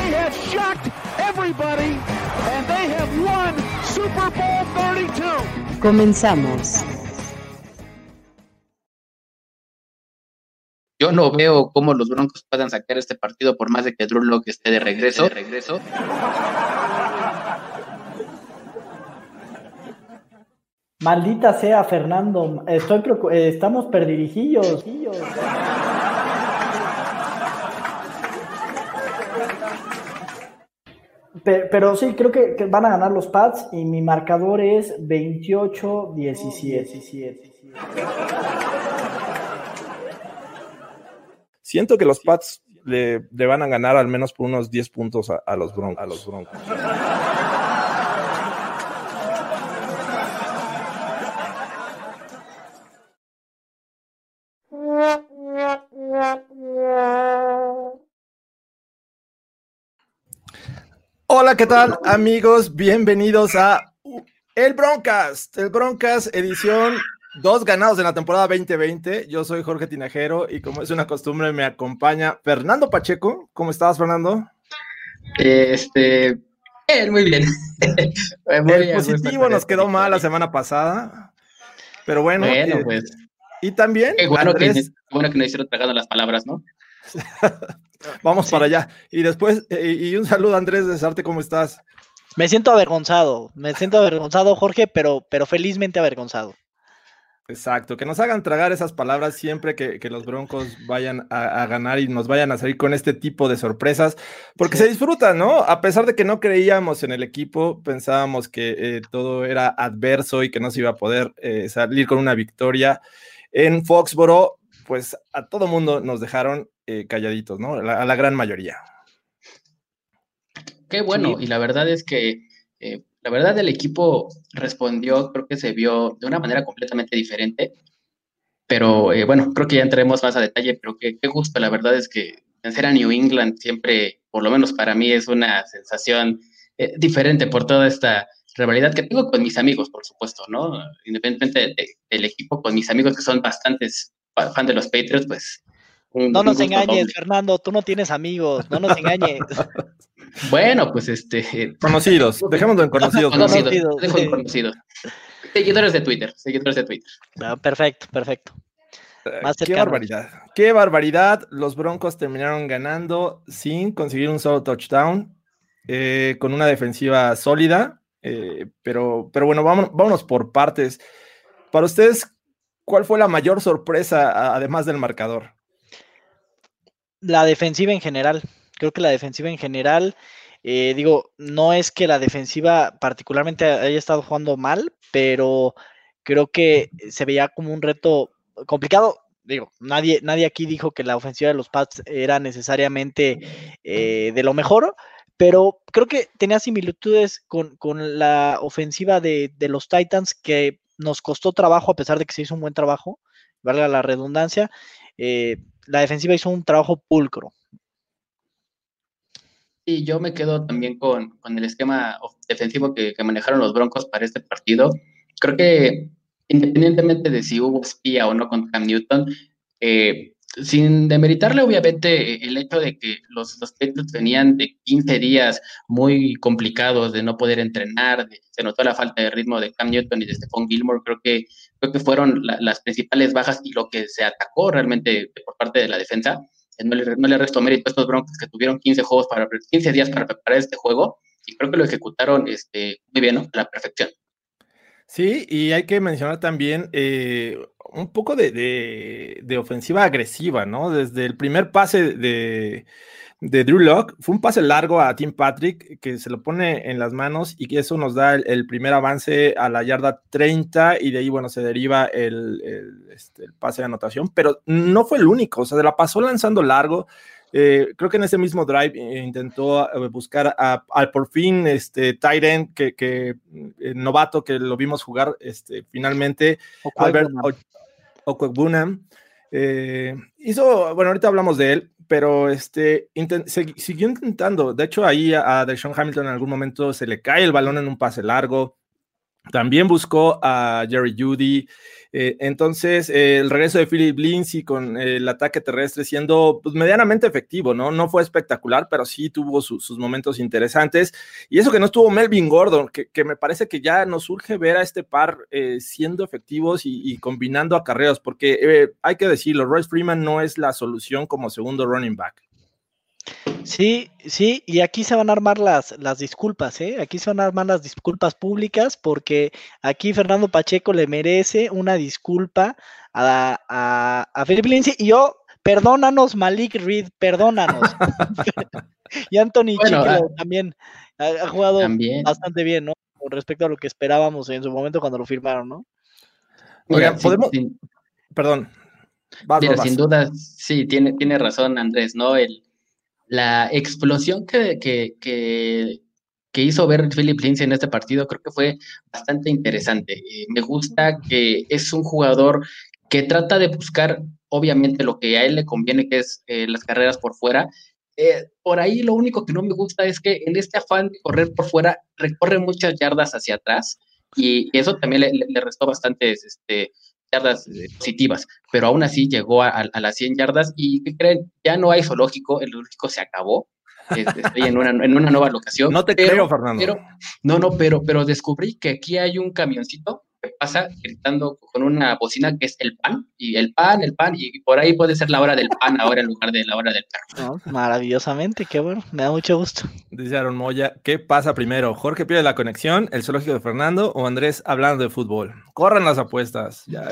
They have shocked everybody and they have won Super Bowl 32. Comenzamos. Yo no veo cómo los Broncos puedan sacar este partido por más de que Drew Locke esté de regreso. De regreso. Maldita sea, Fernando. Estoy eh, estamos perdidijillos. Pero, sí, creo que, van a ganar los Pats y mi marcador es 28-17. Siento que los Pats le, van a ganar al menos por unos 10 puntos a, los, broncos, a los Broncos. Hola, ¿qué tal amigos? Bienvenidos a El Broncast, el Broncast edición Dos ganados en la temporada 2020. Yo soy Jorge Tinajero y como es una costumbre me acompaña Fernando Pacheco. ¿Cómo estás, Fernando? Este, muy bien. el positivo nos quedó mal la semana pasada, pero bueno. Bueno, eh, pues. Y también. bueno, que, bueno que no hicieron pegando las palabras, ¿no? Vamos para allá. Y después, eh, y un saludo, Andrés de Sarte, ¿cómo estás? Me siento avergonzado, me siento avergonzado, Jorge, pero, pero felizmente avergonzado. Exacto, que nos hagan tragar esas palabras siempre que, los Broncos vayan a, ganar y nos vayan a salir con este tipo de sorpresas, porque se disfruta, ¿no? A pesar de que no creíamos en el equipo, pensábamos que eh, todo era adverso y que no se iba a poder eh, salir con una victoria. En Foxboro, pues a todo mundo nos dejaron eh, calladitos, ¿no? A la, gran mayoría. Qué bueno, y la verdad es que la verdad, el equipo respondió, creo que se vio de una manera completamente diferente. Pero eh, bueno, creo que ya entremos más a detalle, pero qué, gusto, la verdad es que vencer a New England siempre, por lo menos para mí, es una sensación eh, diferente por toda esta rivalidad que tengo con mis amigos, por supuesto, ¿no? Independientemente del equipo, con mis amigos que son bastantes fan de los Patriots, pues no nos engañes, Fernando, tú no tienes amigos, no nos engañes. bueno, pues este. Conocidos, dejémoslo en conocidos. Conocidos, conocidos. Seguidores de Twitter, seguidores de Twitter. Ah, perfecto, perfecto. Eh, qué barbaridad, qué barbaridad. Los Broncos terminaron ganando sin conseguir un solo touchdown, eh, con una defensiva sólida. Eh, pero, pero bueno, vámonos, vámonos por partes. Para ustedes, ¿cuál fue la mayor sorpresa, además del marcador? la defensiva en general. Creo que la defensiva en general, eh, digo, no es que la defensiva particularmente haya estado jugando mal, pero creo que se veía como un reto complicado. Digo, nadie, nadie aquí dijo que la ofensiva de los Pats era necesariamente eh, de lo mejor, pero creo que tenía similitudes con, la ofensiva de, de, los Titans que nos costó trabajo a pesar de que se hizo un buen trabajo, valga la redundancia. Eh, la defensiva hizo un trabajo pulcro. Y yo me quedo también con, el esquema defensivo que, manejaron los Broncos para este partido. Creo que independientemente de si hubo espía o no con Cam Newton, eh, sin demeritarle obviamente el hecho de que los, los Patriots venían de 15 días muy complicados de no poder entrenar, se notó la falta de ritmo de Cam Newton y de Stephon Gilmore, creo que, creo que fueron las principales bajas y lo que se atacó realmente por parte de la defensa. no le, no le resto mérito a estos Broncos que tuvieron 15 juegos para 15 días para preparar este juego y creo que lo ejecutaron este, muy bien, ¿no? A la perfección. Sí, y hay que mencionar también eh, un poco de, de, ofensiva agresiva, ¿no? Desde el primer pase de, de Drew Locke, fue un pase largo a Tim Patrick que se lo pone en las manos y que eso nos da el, primer avance a la yarda 30 y de ahí, bueno, se deriva el, este, el, pase de anotación, pero no fue el único, o sea, se la pasó lanzando largo. Eh, creo que en ese mismo drive eh, intentó eh, buscar al por fin este Tyrant que, que novato que lo vimos jugar este, finalmente, Albert Okwebunam. hizo, bueno, ahorita hablamos de él, pero este, siguió intentando. De hecho, ahí a, a Deshaun Hamilton en algún momento se le cae el balón en un pase largo. También buscó a Jerry Judy. Eh, entonces, eh, el regreso de Philip Lindsay con el ataque terrestre siendo pues, medianamente efectivo, ¿no? No fue espectacular, pero sí tuvo sus momentos interesantes. Y eso que no estuvo Melvin Gordon, que, me parece que ya nos surge ver a este par eh, siendo efectivos y, y, combinando acarreos, porque hay que decirlo, Royce Freeman no es la solución como segundo running back. Sí, sí, y aquí se van a armar las, las disculpas, ¿eh? Aquí se van a armar las disculpas públicas porque aquí Fernando Pacheco le merece una disculpa a, a, a Lindsay y yo, perdónanos Malik Reed, perdónanos. y Anthony ah, también ha, jugado bastante bien, ¿no? Con respecto a lo que esperábamos en su momento cuando lo firmaron, ¿no? Oiga, podemos... Perdón. sin duda, sí, tiene, tiene razón Andrés, ¿no? El la explosión que, que, hizo ver Philip Lindsay en este partido creo que fue bastante interesante. Eh, me gusta que es un jugador que trata de buscar, obviamente, lo que a él le conviene, que es eh, las carreras por fuera. Eh, por ahí lo único que no me gusta es que en este afán de correr por fuera, recorre muchas yardas hacia atrás y eso también le, le restó bastantes este, yardas eh, positivas, pero aún así llegó a, las 100 yardas y ¿qué creen? Ya no hay zoológico, el zoológico se acabó. Estoy en una, en una nueva locación. No te creo, Fernando. no, no, pero, pero descubrí que aquí hay un camioncito que pasa gritando con una bocina que es el pan, y el pan, el pan, y por ahí puede ser la hora del pan ahora en lugar de la hora del perro. maravillosamente, qué bueno, me da mucho gusto. Dice Aaron Moya, ¿qué pasa primero? ¿Jorge pierde la conexión, el zoológico de Fernando o Andrés hablando de fútbol? Corran las apuestas, ya,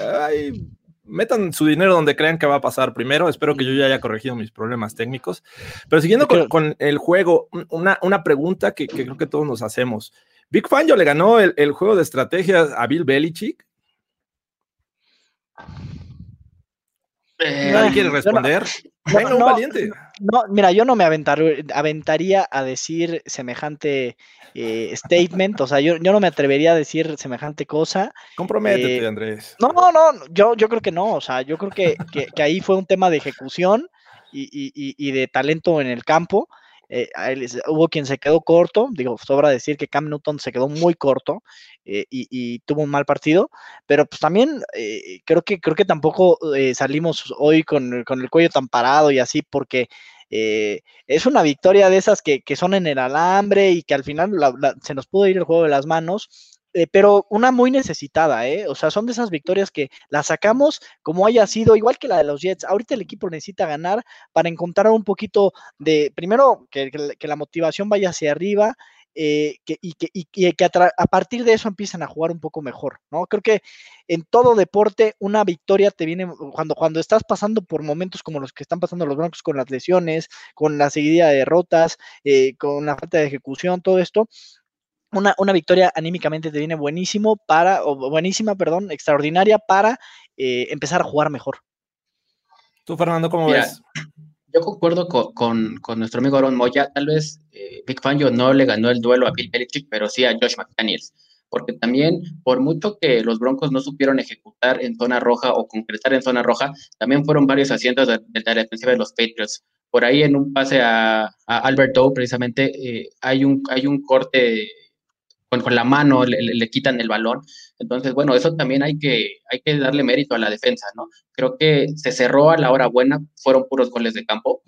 metan su dinero donde crean que va a pasar primero. Espero que yo ya haya corregido mis problemas técnicos. Pero siguiendo con, el juego, una, una pregunta que, que, creo que todos nos hacemos. Big Fangio le ganó el, juego de estrategias a Bill Belichick. Eh, ¿Nadie quiere responder? Venga, un valiente. No, mira, yo no me aventaría a decir semejante eh, statement, o sea, yo, no me atrevería a decir semejante cosa. Comprométete, eh, Andrés. No, no, no, yo, yo creo que no, o sea, yo creo que, ahí fue un tema de ejecución y, y de talento en el campo. Eh, hubo quien se quedó corto, digo, sobra decir que Cam Newton se quedó muy corto eh, y, tuvo un mal partido, pero pues también eh, creo, que, creo que tampoco salimos hoy con, el cuello tan parado y así porque es una victoria de esas que, son en el alambre y que al final se nos pudo ir el juego de las manos eh, pero una muy necesitada, ¿eh? O sea, son de esas victorias que las sacamos como haya sido, igual que la de los Jets. Ahorita el equipo necesita ganar para encontrar un poquito de, primero, que, la motivación vaya hacia arriba. Eh, y que, a, partir de eso empiecen a jugar un poco mejor, ¿no? Creo que en todo deporte una victoria te viene cuando, cuando estás pasando por momentos como los que están pasando los Broncos con las lesiones, con la seguida de derrotas, eh, con la falta de ejecución, todo esto, una, una, victoria anímicamente te viene buenísimo para, o buenísima, perdón, extraordinaria para eh, empezar a jugar mejor. Tú, Fernando, ¿cómo ves? Yo concuerdo con, con, nuestro amigo Aaron Moya. Tal vez eh, Big Fangio no le ganó el duelo a Bill Belichick, pero sí a Josh McDaniels. Porque también, por mucho que los Broncos no supieron ejecutar en zona roja o concretar en zona roja, también fueron varios asientos de, la defensiva de los Patriots. Por ahí en un pase a, a Albert precisamente, eh, hay, un, hay un corte con, la mano le, quitan el balón. Entonces, bueno, eso también hay que, hay que darle mérito a la defensa, ¿no? Creo que se cerró a la hora buena, fueron puros goles de campo.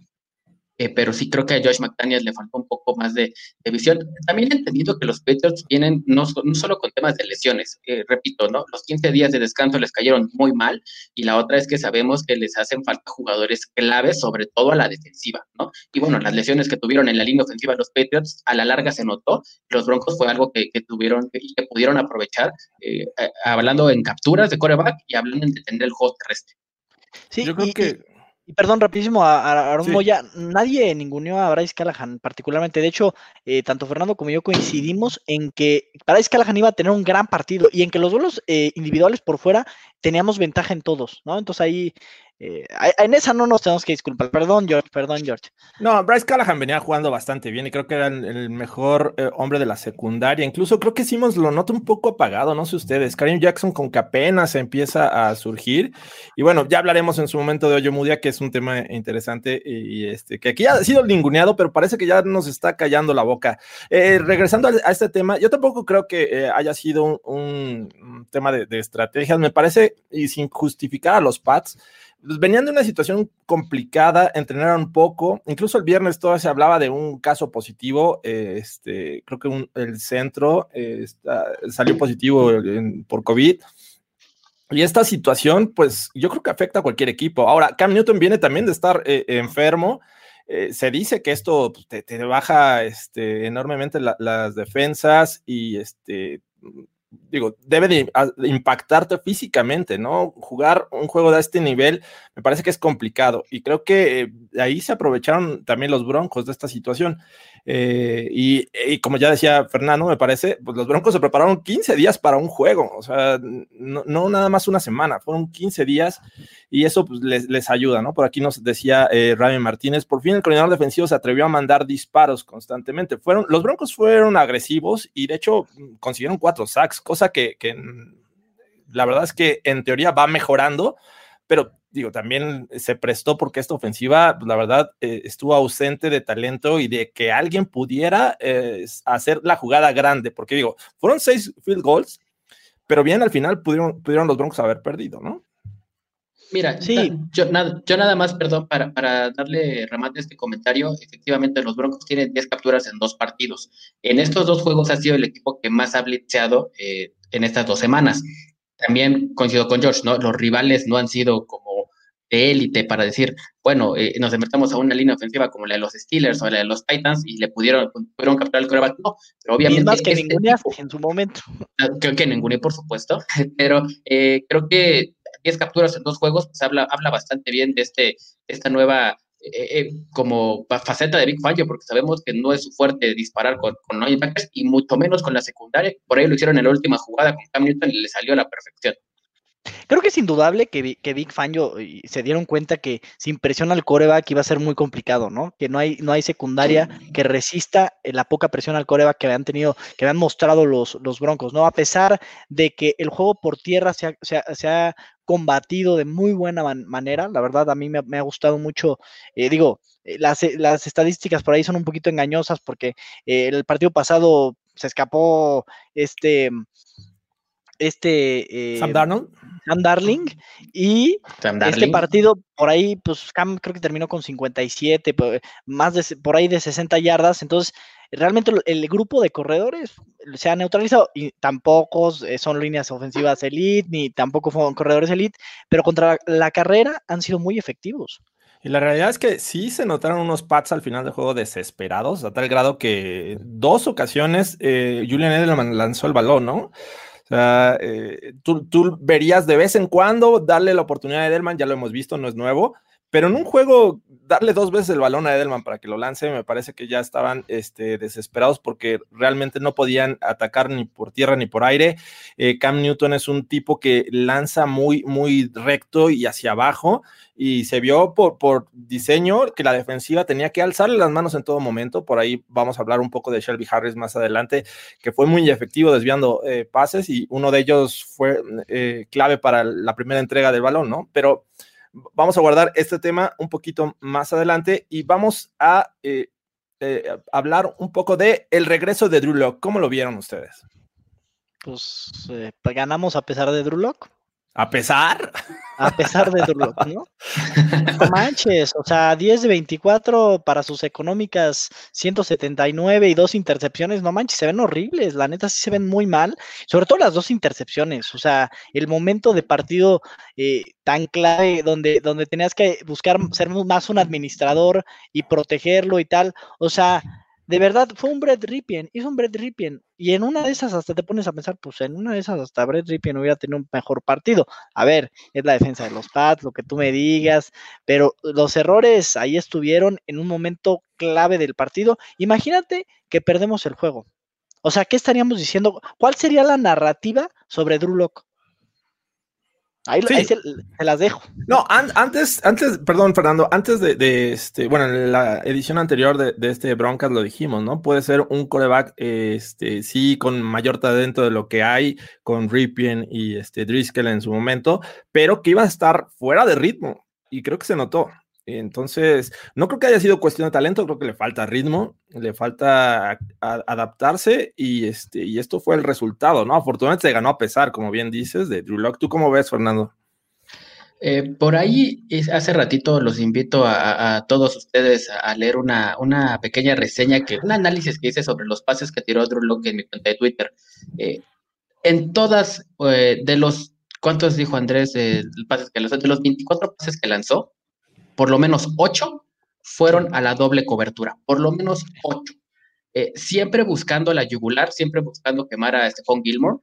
Eh, pero sí creo que a Josh McDaniels le faltó un poco más de, visión. También he entendido que los Patriots vienen no, no solo con temas de lesiones, eh, repito, ¿no? Los 15 días de descanso les cayeron muy mal y la otra es que sabemos que les hacen falta jugadores claves, sobre todo a la defensiva, ¿no? Y bueno, las lesiones que tuvieron en la línea ofensiva los Patriots, a la larga se notó. Los Broncos fue algo que, tuvieron y que pudieron aprovechar, eh, hablando en capturas de coreback y hablando en detener el juego terrestre. Sí, yo creo que y perdón, rapidísimo, a, a Moya, nadie ninguneó a Bryce Callahan particularmente. De hecho, eh, tanto Fernando como yo coincidimos en que Bryce Callahan iba a tener un gran partido y en que los duelos eh, individuales por fuera teníamos ventaja en todos, ¿no? Entonces ahí eh, en esa no nos tenemos que disculpar. Perdón, George, perdón, George. No, Bryce Callahan venía jugando bastante bien y creo que era el mejor eh, hombre de la secundaria. Incluso creo que Simons lo nota un poco apagado, no sé ustedes. Karim Jackson con que apenas empieza a surgir. Y bueno, ya hablaremos en su momento de Oyo Mudia, que es un tema interesante y, este, que aquí ha sido ninguneado, pero parece que ya nos está callando la boca. Eh, regresando a, este tema, yo tampoco creo que haya sido un, tema de, de estrategias. Me parece, y sin justificar a los Pats, venían de una situación complicada, entrenaron poco, incluso el viernes todo se hablaba de un caso positivo, este, creo que el centro eh, salió positivo por COVID. Y esta situación, pues yo creo que afecta a cualquier equipo. Ahora, Cam Newton viene también de estar eh, enfermo. Eh, se dice que esto pues, te, baja este, enormemente las defensas y este, digo, debe de, impactarte físicamente, ¿no? Jugar un juego de este nivel me parece que es complicado y creo que eh, ahí se aprovecharon también los Broncos de esta situación. Eh, y, como ya decía Fernando, me parece, pues los Broncos se prepararon 15 días para un juego, o sea, no, nada más una semana, fueron 15 días y eso pues, les, ayuda, ¿no? Por aquí nos decía eh, Martínez, por fin el coordinador defensivo se atrevió a mandar disparos constantemente. Fueron, los Broncos fueron agresivos y de hecho consiguieron cuatro sacks, cosa que, la verdad es que en teoría va mejorando, pero digo, también se prestó porque esta ofensiva, pues, la verdad, eh, estuvo ausente de talento y de que alguien pudiera eh, hacer la jugada grande, porque digo, fueron seis field goals, pero bien al final pudieron, pudieron los Broncos haber perdido, ¿no? Mira, sí. yo, nada, yo nada más, perdón, para, para darle remate a este comentario, efectivamente los Broncos tienen 10 capturas en dos partidos. En estos dos juegos ha sido el equipo que más ha blitzeado eh, en estas dos semanas. También coincido con George, ¿no? Los rivales no han sido como de élite para decir, bueno, eh, nos enfrentamos a una línea ofensiva como la de los Steelers o la de los Titans y le pudieron, pudieron capturar el coreback. No, pero obviamente. más que este ninguna en su momento. Creo que ninguna, por supuesto, pero eh, creo que 10 capturas en dos juegos pues habla, habla bastante bien de este, esta nueva eh, como faceta de Big Fangio, porque sabemos que no es su fuerte disparar con, con no y mucho menos con la secundaria. Por ahí lo hicieron en la última jugada con Cam Newton y le salió a la perfección. Creo que es indudable que, que Big Fangio se dieron cuenta que sin presión al coreback iba a ser muy complicado, ¿no? Que no hay, no hay secundaria que resista eh, la poca presión al coreback que habían tenido, que habían mostrado los, los Broncos, ¿no? A pesar de que el juego por tierra se ha, combatido de muy buena manera, la verdad a mí me, ha gustado mucho, eh, digo, eh, las, las, estadísticas por ahí son un poquito engañosas porque el partido pasado se escapó este este Sam Darnold. Sam Darling. Y este partido, por ahí, pues Cam creo que terminó con 57, más de, por ahí de 60 yardas. Entonces, realmente el grupo de corredores se ha neutralizado y tampoco eh, son líneas ofensivas elite, ni tampoco fueron corredores elite, pero contra la carrera han sido muy efectivos. Y la realidad es que sí se notaron unos pads al final del juego desesperados, a tal grado que dos ocasiones eh, Julian Edelman lanzó el balón, ¿no? Eh, tú, tú, verías de vez en cuando darle la oportunidad a Edelman, ya lo hemos visto, no es nuevo, pero en un juego, darle dos veces el balón a Edelman para que lo lance, me parece que ya estaban este, desesperados porque realmente no podían atacar ni por tierra ni por aire. Eh, Cam Newton es un tipo que lanza muy, muy recto y hacia abajo y se vio por, por diseño que la defensiva tenía que alzarle las manos en todo momento. Por ahí vamos a hablar un poco de Shelby Harris más adelante, que fue muy efectivo desviando eh, pases y uno de ellos fue eh, clave para la primera entrega del balón, ¿no? Pero Vamos a guardar este tema un poquito más adelante y vamos a eh, eh, hablar un poco de el regreso de Drew Lock. ¿Cómo lo vieron ustedes? Pues, eh, ganamos a pesar de Drew. A pesar. A pesar de ¿no? No manches, o sea, 10 de 24 para sus económicas 179 y dos intercepciones, no manches, se ven horribles, la neta sí se ven muy mal, sobre todo las dos intercepciones, o sea, el momento de partido eh, tan clave donde, donde tenías que buscar ser más un administrador y protegerlo y tal, o sea, de verdad, fue un Brett Ripien, hizo un Brett Ripien. Y en una de esas hasta te pones a pensar, pues en una de esas hasta Brett Ripien hubiera tenido un mejor partido. A ver, es la defensa de los Pats, lo que tú me digas, pero los errores ahí estuvieron en un momento clave del partido. Imagínate que perdemos el juego. O sea, ¿qué estaríamos diciendo? ¿Cuál sería la narrativa sobre Drew Locke? Ahí, se, las dejo. No, antes, antes, perdón, Fernando, antes de, este, bueno, en la edición anterior de, este Broncas lo dijimos, ¿no? Puede ser un coreback, este, sí, con mayor talento de lo que hay, con Ripien y este Driscoll en su momento, pero que iba a estar fuera de ritmo. Y creo que se notó. Entonces, no creo que haya sido cuestión de talento, creo que le falta ritmo, le falta adaptarse y, este, y esto fue el resultado, ¿no? Afortunadamente se ganó a pesar, como bien dices, de Drew Locke. ¿Tú cómo ves, Fernando? Eh, por ahí, hace ratito los invito a, todos ustedes a, leer una, una, pequeña reseña, que un análisis que hice sobre los pases que tiró Drew Locke en mi cuenta de Twitter. Eh, en todas, eh, de los, ¿cuántos dijo Andrés? pases que lanzó? De los 24 pases que lanzó, por lo menos ocho fueron a la doble cobertura, por lo menos ocho. Eh, siempre buscando la yugular, siempre buscando quemar a Stephon Gilmore,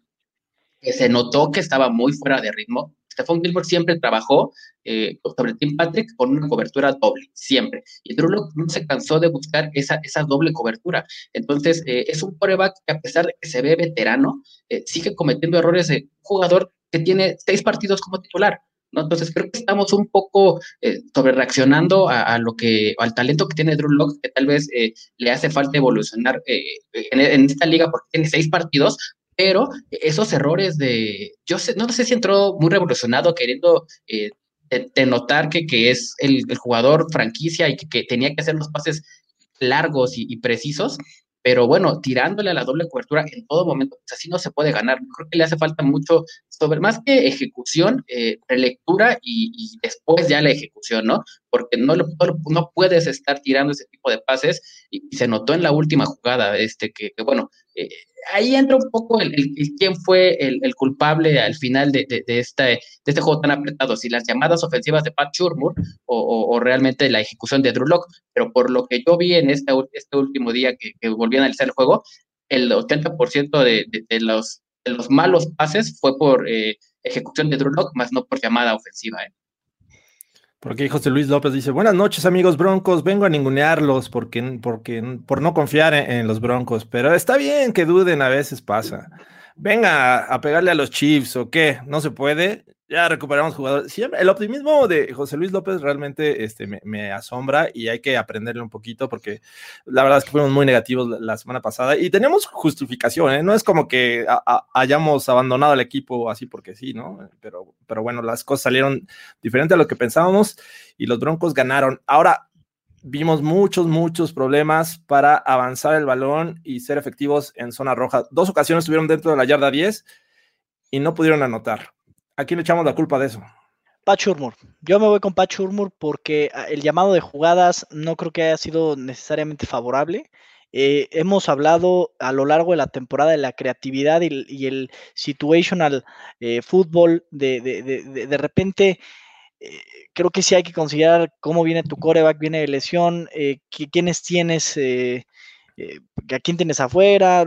que se notó que estaba muy fuera de ritmo. Stephon Gilmore siempre trabajó eh, sobre Tim Patrick con una cobertura doble, siempre. Y Drew no se cansó de buscar esa, doble cobertura. Entonces, eh, es un coreback que a pesar de que se ve veterano, sigue cometiendo errores de jugador que tiene seis partidos como titular. Entonces creo que estamos un poco eh, sobre reaccionando a, lo que, al talento que tiene Drew Locke, que tal vez eh, le hace falta evolucionar eh, en, esta liga porque tiene seis partidos, pero esos errores de, yo sé, no sé si entró muy revolucionado queriendo denotar que, que es el, jugador franquicia y que, tenía que hacer los pases largos y precisos, pero bueno, tirándole a la doble cobertura en todo momento, pues así no se puede ganar. Creo que le hace falta mucho, sobre más que ejecución, eh, relectura y, después ya la ejecución, ¿no? Porque no, no, puedes estar tirando ese tipo de pases y, se notó en la última jugada, este, que, bueno, eh, ahí entra un poco el, quién fue el, culpable al final de, de, este, de este juego tan apretado, si las llamadas ofensivas de Pat Shurmur o, realmente la ejecución de Drew Locke, pero por lo que yo vi en este, este último día que, que volví a analizar el juego, el 80% de, de, los, de los malos pases fue por eh, ejecución de Drew Locke, más no por llamada ofensiva. ¿eh? Porque José Luis López dice, buenas noches amigos broncos, vengo a ningunearlos porque, porque, por no confiar en, los broncos, pero está bien que duden, a veces pasa. Venga a, pegarle a los Chiefs o qué, no se puede, ya recuperamos jugadores. Siempre, el optimismo de José Luis López realmente este, me, asombra y hay que aprenderle un poquito porque la verdad es que fuimos muy negativos la, semana pasada y tenemos justificación, ¿eh? no es como que hayamos abandonado el equipo así porque sí, ¿no? Pero, pero bueno, las cosas salieron diferente a lo que pensábamos y los Broncos ganaron. Ahora, vimos muchos, muchos problemas para avanzar el balón y ser efectivos en zona roja. Dos ocasiones estuvieron dentro de la yarda 10 y no pudieron anotar ¿A quién le echamos la culpa de eso? Pat Shurmur. Yo me voy con Pat Shurmur porque ah, el llamado de jugadas no creo que haya sido necesariamente favorable. Eh, hemos hablado a lo largo de la temporada de la creatividad y, el situational eh, fútbol. De, de, repente, eh, creo que sí hay que considerar cómo viene tu coreback, viene de lesión, quiénes tienes, a quién tienes afuera.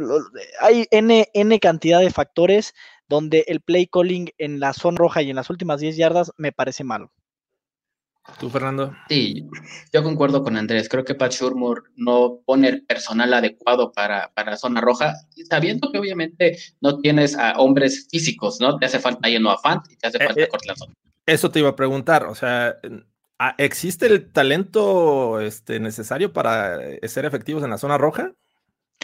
Hay N, N cantidad de factores donde el play calling en la zona roja y en las últimas 10 yardas me parece malo. ¿Tú, Fernando? Sí, yo concuerdo con Andrés. Creo que Pat Shurmur no pone el personal adecuado para, para la zona roja, sabiendo que obviamente no tienes a hombres físicos, ¿no? Te hace falta ahí Noah Fant y te hace eh, falta eh, zona. Eso te iba a preguntar, o sea, ¿existe el talento este, necesario para ser efectivos en la zona roja?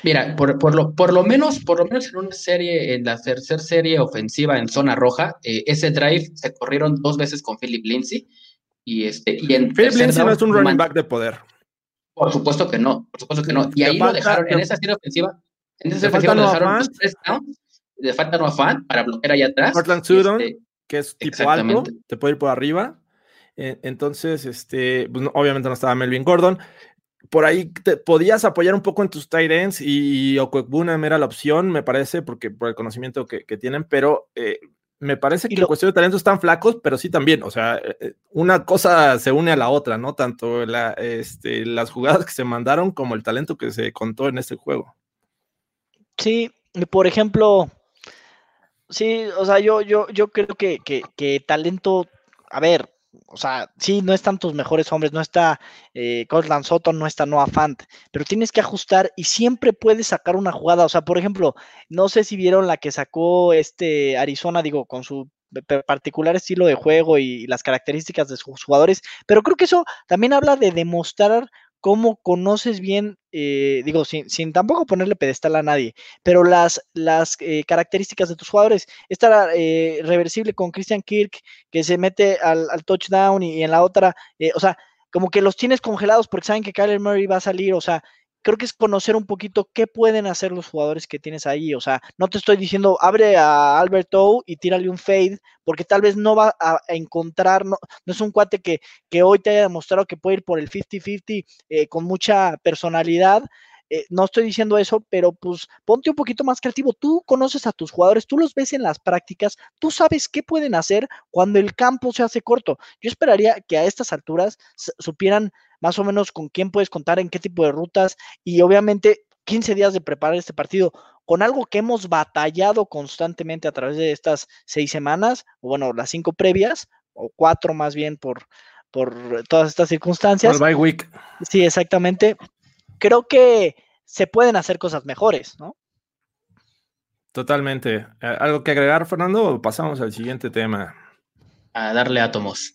Mira, por, por, lo, por, lo menos, por lo menos en una serie, en la tercera serie ofensiva en zona roja, eh, ese drive se corrieron dos veces con Philip Lindsay. Y este, y en Philip Lindsay no es un running back de poder. Por supuesto que no, por supuesto que no. Y ahí lo dejaron, en esa serie ofensiva, en esa serie ofensiva lo dejaron los tres downs, le falta no fan para bloquear allá atrás. Portland Sudon. Este, que es tipo alto, te puede ir por arriba. E, entonces, este, pues, obviamente no estaba Melvin Gordon. Por ahí te podías apoyar un poco en tus tight ends y Okwekbunam era la opción, me parece, porque por el conocimiento que, tienen, pero eh, me parece que la cuestión de talentos están flacos, pero sí también, o sea, eh, eh, una cosa se une a la otra, ¿no? Tanto la, este, las jugadas que se mandaron como el talento que se contó en este juego. Sí, por ejemplo, sí, o sea, yo, yo, yo creo que, que, que talento, a ver, o sea, sí, no están tus mejores hombres, no está eh, Cortland Soto, no está Noah Fant, pero tienes que ajustar y siempre puedes sacar una jugada. O sea, por ejemplo, no sé si vieron la que sacó este Arizona, digo, con su particular estilo de juego y las características de sus jugadores, pero creo que eso también habla de demostrar cómo conoces bien, eh, digo, sin, tampoco ponerle pedestal a nadie, pero las, las eh, características de tus jugadores. Esta eh, reversible con Christian Kirk, que se mete al, touchdown y, en la otra, o sea, como que los tienes congelados porque saben que Kyler Murray va a salir, o sea, creo que es conocer un poquito qué pueden hacer los jugadores que tienes ahí. O sea, no te estoy diciendo abre a Albert O y tírale un fade, porque tal vez no va a, encontrar, no, no, es un cuate que, que, hoy te haya demostrado que puede ir por el 50-50 eh, con mucha personalidad. Eh, no estoy diciendo eso, pero pues ponte un poquito más creativo. Tú conoces a tus jugadores, tú los ves en las prácticas, tú sabes qué pueden hacer cuando el campo se hace corto. Yo esperaría que a estas alturas supieran más o menos con quién puedes contar, en qué tipo de rutas y obviamente 15 días de preparar este partido con algo que hemos batallado constantemente a través de estas seis semanas, o bueno, las cinco previas, o cuatro más bien por, por todas estas circunstancias. Por week. Sí, exactamente. Creo que se pueden hacer cosas mejores, ¿no? Totalmente. ¿Algo que agregar, Fernando? O pasamos al siguiente tema. A darle átomos.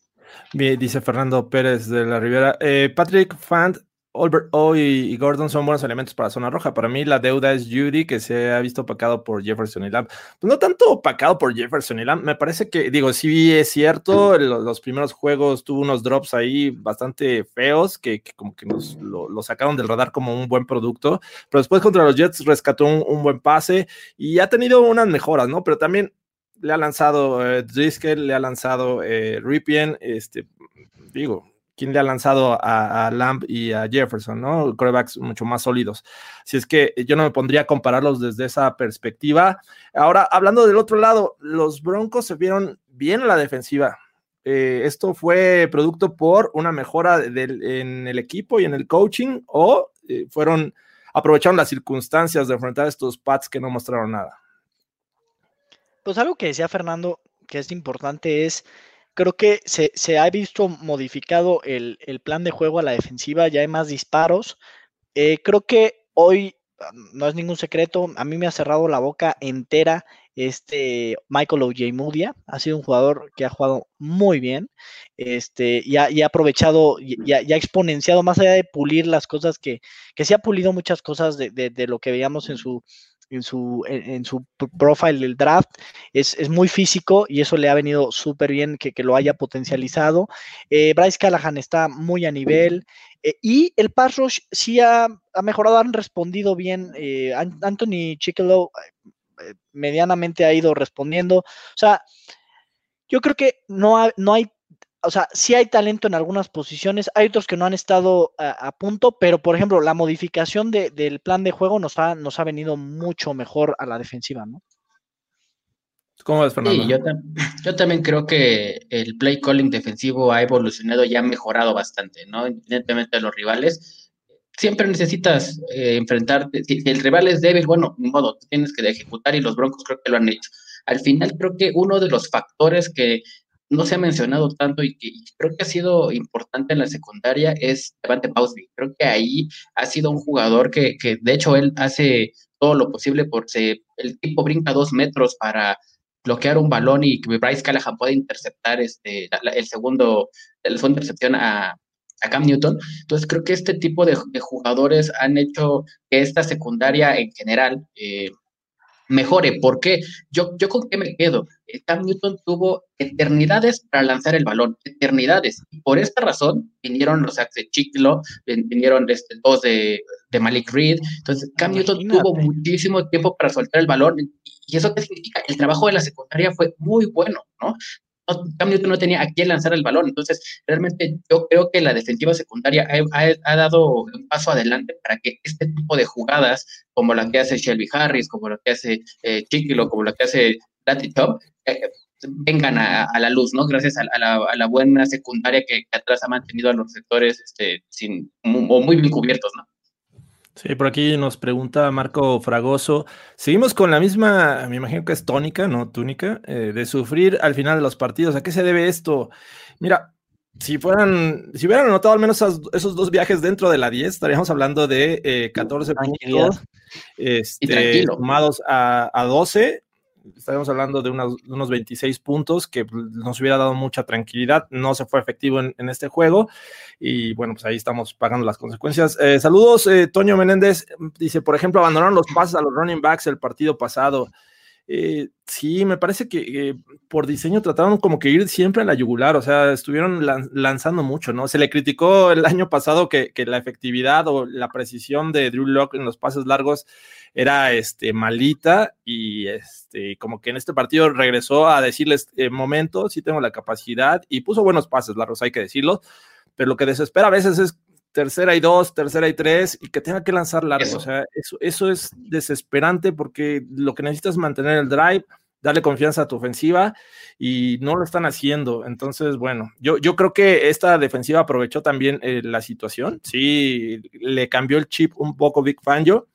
Bien, dice Fernando Pérez de la Rivera. Eh, Patrick Fant, Albert O y, Gordon son buenos elementos para zona roja. Para mí, la deuda es Judy, que se ha visto opacado por Jefferson y Lamb. Pues no tanto opacado por Jefferson y Lamb. Me parece que, digo, sí es cierto. Los, primeros juegos tuvo unos drops ahí bastante feos que, como que nos lo, sacaron del radar como un buen producto. Pero después contra los Jets rescató un, un buen pase y ha tenido unas mejoras, ¿no? Pero también le ha lanzado eh, le ha lanzado eh, Ripien, este, digo, ¿quién le ha lanzado a, Lamb y a Jefferson, ¿no? Corebacks mucho más sólidos. Si es que yo no me pondría a compararlos desde esa perspectiva. Ahora, hablando del otro lado, los Broncos se vieron bien en la defensiva. Eh, esto fue producto por una mejora en el equipo y en el coaching o eh, fueron aprovecharon las circunstancias de enfrentar estos Pats que no mostraron nada. Pues algo que decía Fernando, que es importante, es, creo que se, ha visto modificado el, plan de juego a la defensiva, ya hay más disparos. Eh, creo que hoy, ah, no es ningún secreto, a mí me ha cerrado la boca entera este Michael Ojemudia, ha sido un jugador que ha jugado muy bien, este, y ha, aprovechado, y, ha, exponenciado, más allá de pulir las cosas que, que se ha pulido muchas cosas de, de lo que veíamos en su en su, en, su profile del draft. Es, muy físico y eso le ha venido súper bien que, lo haya potencializado. Eh, Bryce Callahan está muy a nivel. Eh, y el pass rush sí ha, mejorado, han respondido bien. Eh, Anthony Chickelo medianamente ha ido respondiendo. O sea, yo creo que no, no hay o sea, sí hay talento en algunas posiciones, hay otros que no han estado a, punto, pero por ejemplo, la modificación del plan de juego nos ha, nos ha venido mucho mejor a la defensiva, ¿no? ¿Cómo ves, Fernando? Sí, yo, también creo que el play calling defensivo ha evolucionado y ha mejorado bastante, ¿no? Independientemente de los rivales, siempre necesitas eh, enfrentarte. Si, el rival es débil, bueno, ni modo, tienes que ejecutar y los Broncos creo que lo han hecho. Al final, creo que uno de los factores que no se ha mencionado tanto y que creo que ha sido importante en la secundaria es Devante Pausby. Creo que ahí ha sido un jugador que, que de hecho él hace todo lo posible porque el tipo brinca dos metros para bloquear un balón y que Bryce Callahan puede interceptar este, el segundo, el segundo intercepción a, a Cam Newton. Entonces creo que este tipo de, jugadores han hecho que esta secundaria en general eh, mejore. ¿Por qué? Yo, yo con qué me quedo. Eh, Cam Newton tuvo eternidades para lanzar el balón, eternidades. Y por esta razón vinieron los sacks de Chiclo, vinieron este, dos de, de Malik Reed. Entonces, Cam Newton tuvo muchísimo tiempo para soltar el balón. ¿Y eso qué significa? El trabajo de la secundaria fue muy bueno, ¿no? Cam Newton no tenía a quién lanzar el balón. Entonces, realmente yo creo que la defensiva secundaria ha, dado un paso adelante para que este tipo de jugadas, como la que hace Shelby Harris, como la que hace eh, Chiquilo, como la que hace Latty Top, eh, vengan a, la luz, ¿no? Gracias a, la, buena secundaria que, atrás ha mantenido a los sectores este, sin, muy, muy bien cubiertos, ¿no? Sí, por aquí nos pregunta Marco Fragoso. Seguimos con la misma, me imagino que es tónica, no túnica, eh, de sufrir al final de los partidos. ¿A qué se debe esto? Mira, si fueran, si hubieran anotado al menos esos, dos viajes dentro de la 10, estaríamos hablando de 14 eh, puntos este, sumados a, a 12 estaríamos hablando de, unos 26 puntos que pues, nos hubiera dado mucha tranquilidad. No se fue efectivo en, este juego y bueno, pues ahí estamos pagando las consecuencias. Eh, saludos, eh, Toño Menéndez dice, por ejemplo, abandonaron los pases a los running backs el partido pasado. Eh, sí, me parece que por diseño trataron como que ir siempre a la yugular, o sea, estuvieron lanzando mucho, ¿no? Se le criticó el año pasado que, la efectividad o la precisión de Drew Locke en los pases largos era este, malita y este, como que en este partido regresó a decirles, eh, momento, sí tengo la capacidad y puso buenos pases largos, hay que decirlo, pero lo que desespera a veces es tercera y dos, tercera y tres, y que tenga que lanzar largo. O sea, eso, eso es desesperante porque lo que necesitas es mantener el drive, darle confianza a tu ofensiva y no lo están haciendo. Entonces, bueno, yo, yo creo que esta defensiva aprovechó también eh, la situación. Sí, le cambió el chip un poco Big Fangio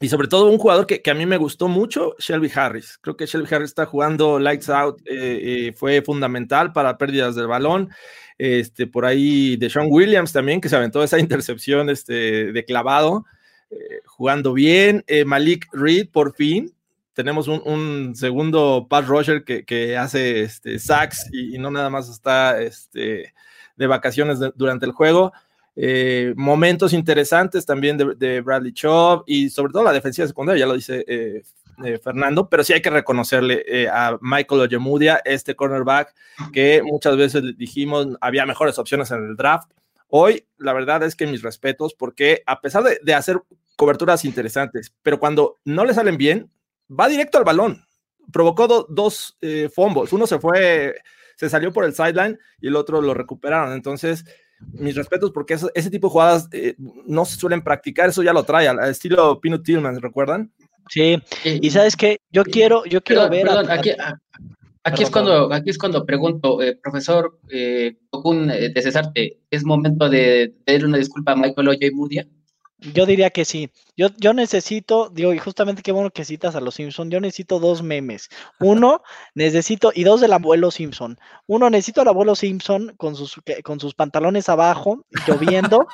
y sobre todo un jugador que, que, a mí me gustó mucho, Shelby Harris. Creo que Shelby Harris está jugando lights out, eh, eh, fue fundamental para pérdidas del balón. Este, por ahí de Sean Williams también, que se aventó esa intercepción este, de clavado, eh, jugando bien. Malik Reed, por fin. Tenemos un, un segundo pass rusher que, que hace este, sacks y, no nada más está este, de vacaciones durante el juego. Eh, momentos interesantes también de, Bradley Chubb y sobre todo la defensiva secundaria, ya lo dice eh, eh, Fernando, pero sí hay que reconocerle a Michael Ojemudia, este cornerback que muchas veces dijimos había mejores opciones en el draft. Hoy, la verdad es que mis respetos, porque a pesar de, hacer coberturas interesantes, pero cuando no le salen bien, va directo al balón. Provocó dos fumbles. Uno se fue, se salió por el sideline y el otro lo recuperaron. Entonces, mis respetos porque ese tipo de jugadas eh, no se suelen practicar, eso ya lo trae, al estilo Pino Tillman, ¿recuerdan? Sí, y sabes que yo quiero, yo quiero ver. Perdón, aquí, aquí es cuando, aquí es cuando pregunto, eh, profesor eh, eh, de Cesarte, ¿es momento de pedir una disculpa a Michael Oye y Mudia? Yo diría que sí. Yo, yo necesito, digo, y justamente qué bueno que citas a los Simpson, yo necesito dos memes. Uno, necesito, y dos del abuelo Simpson. Uno, necesito al abuelo Simpson con sus, con sus pantalones abajo, lloviendo,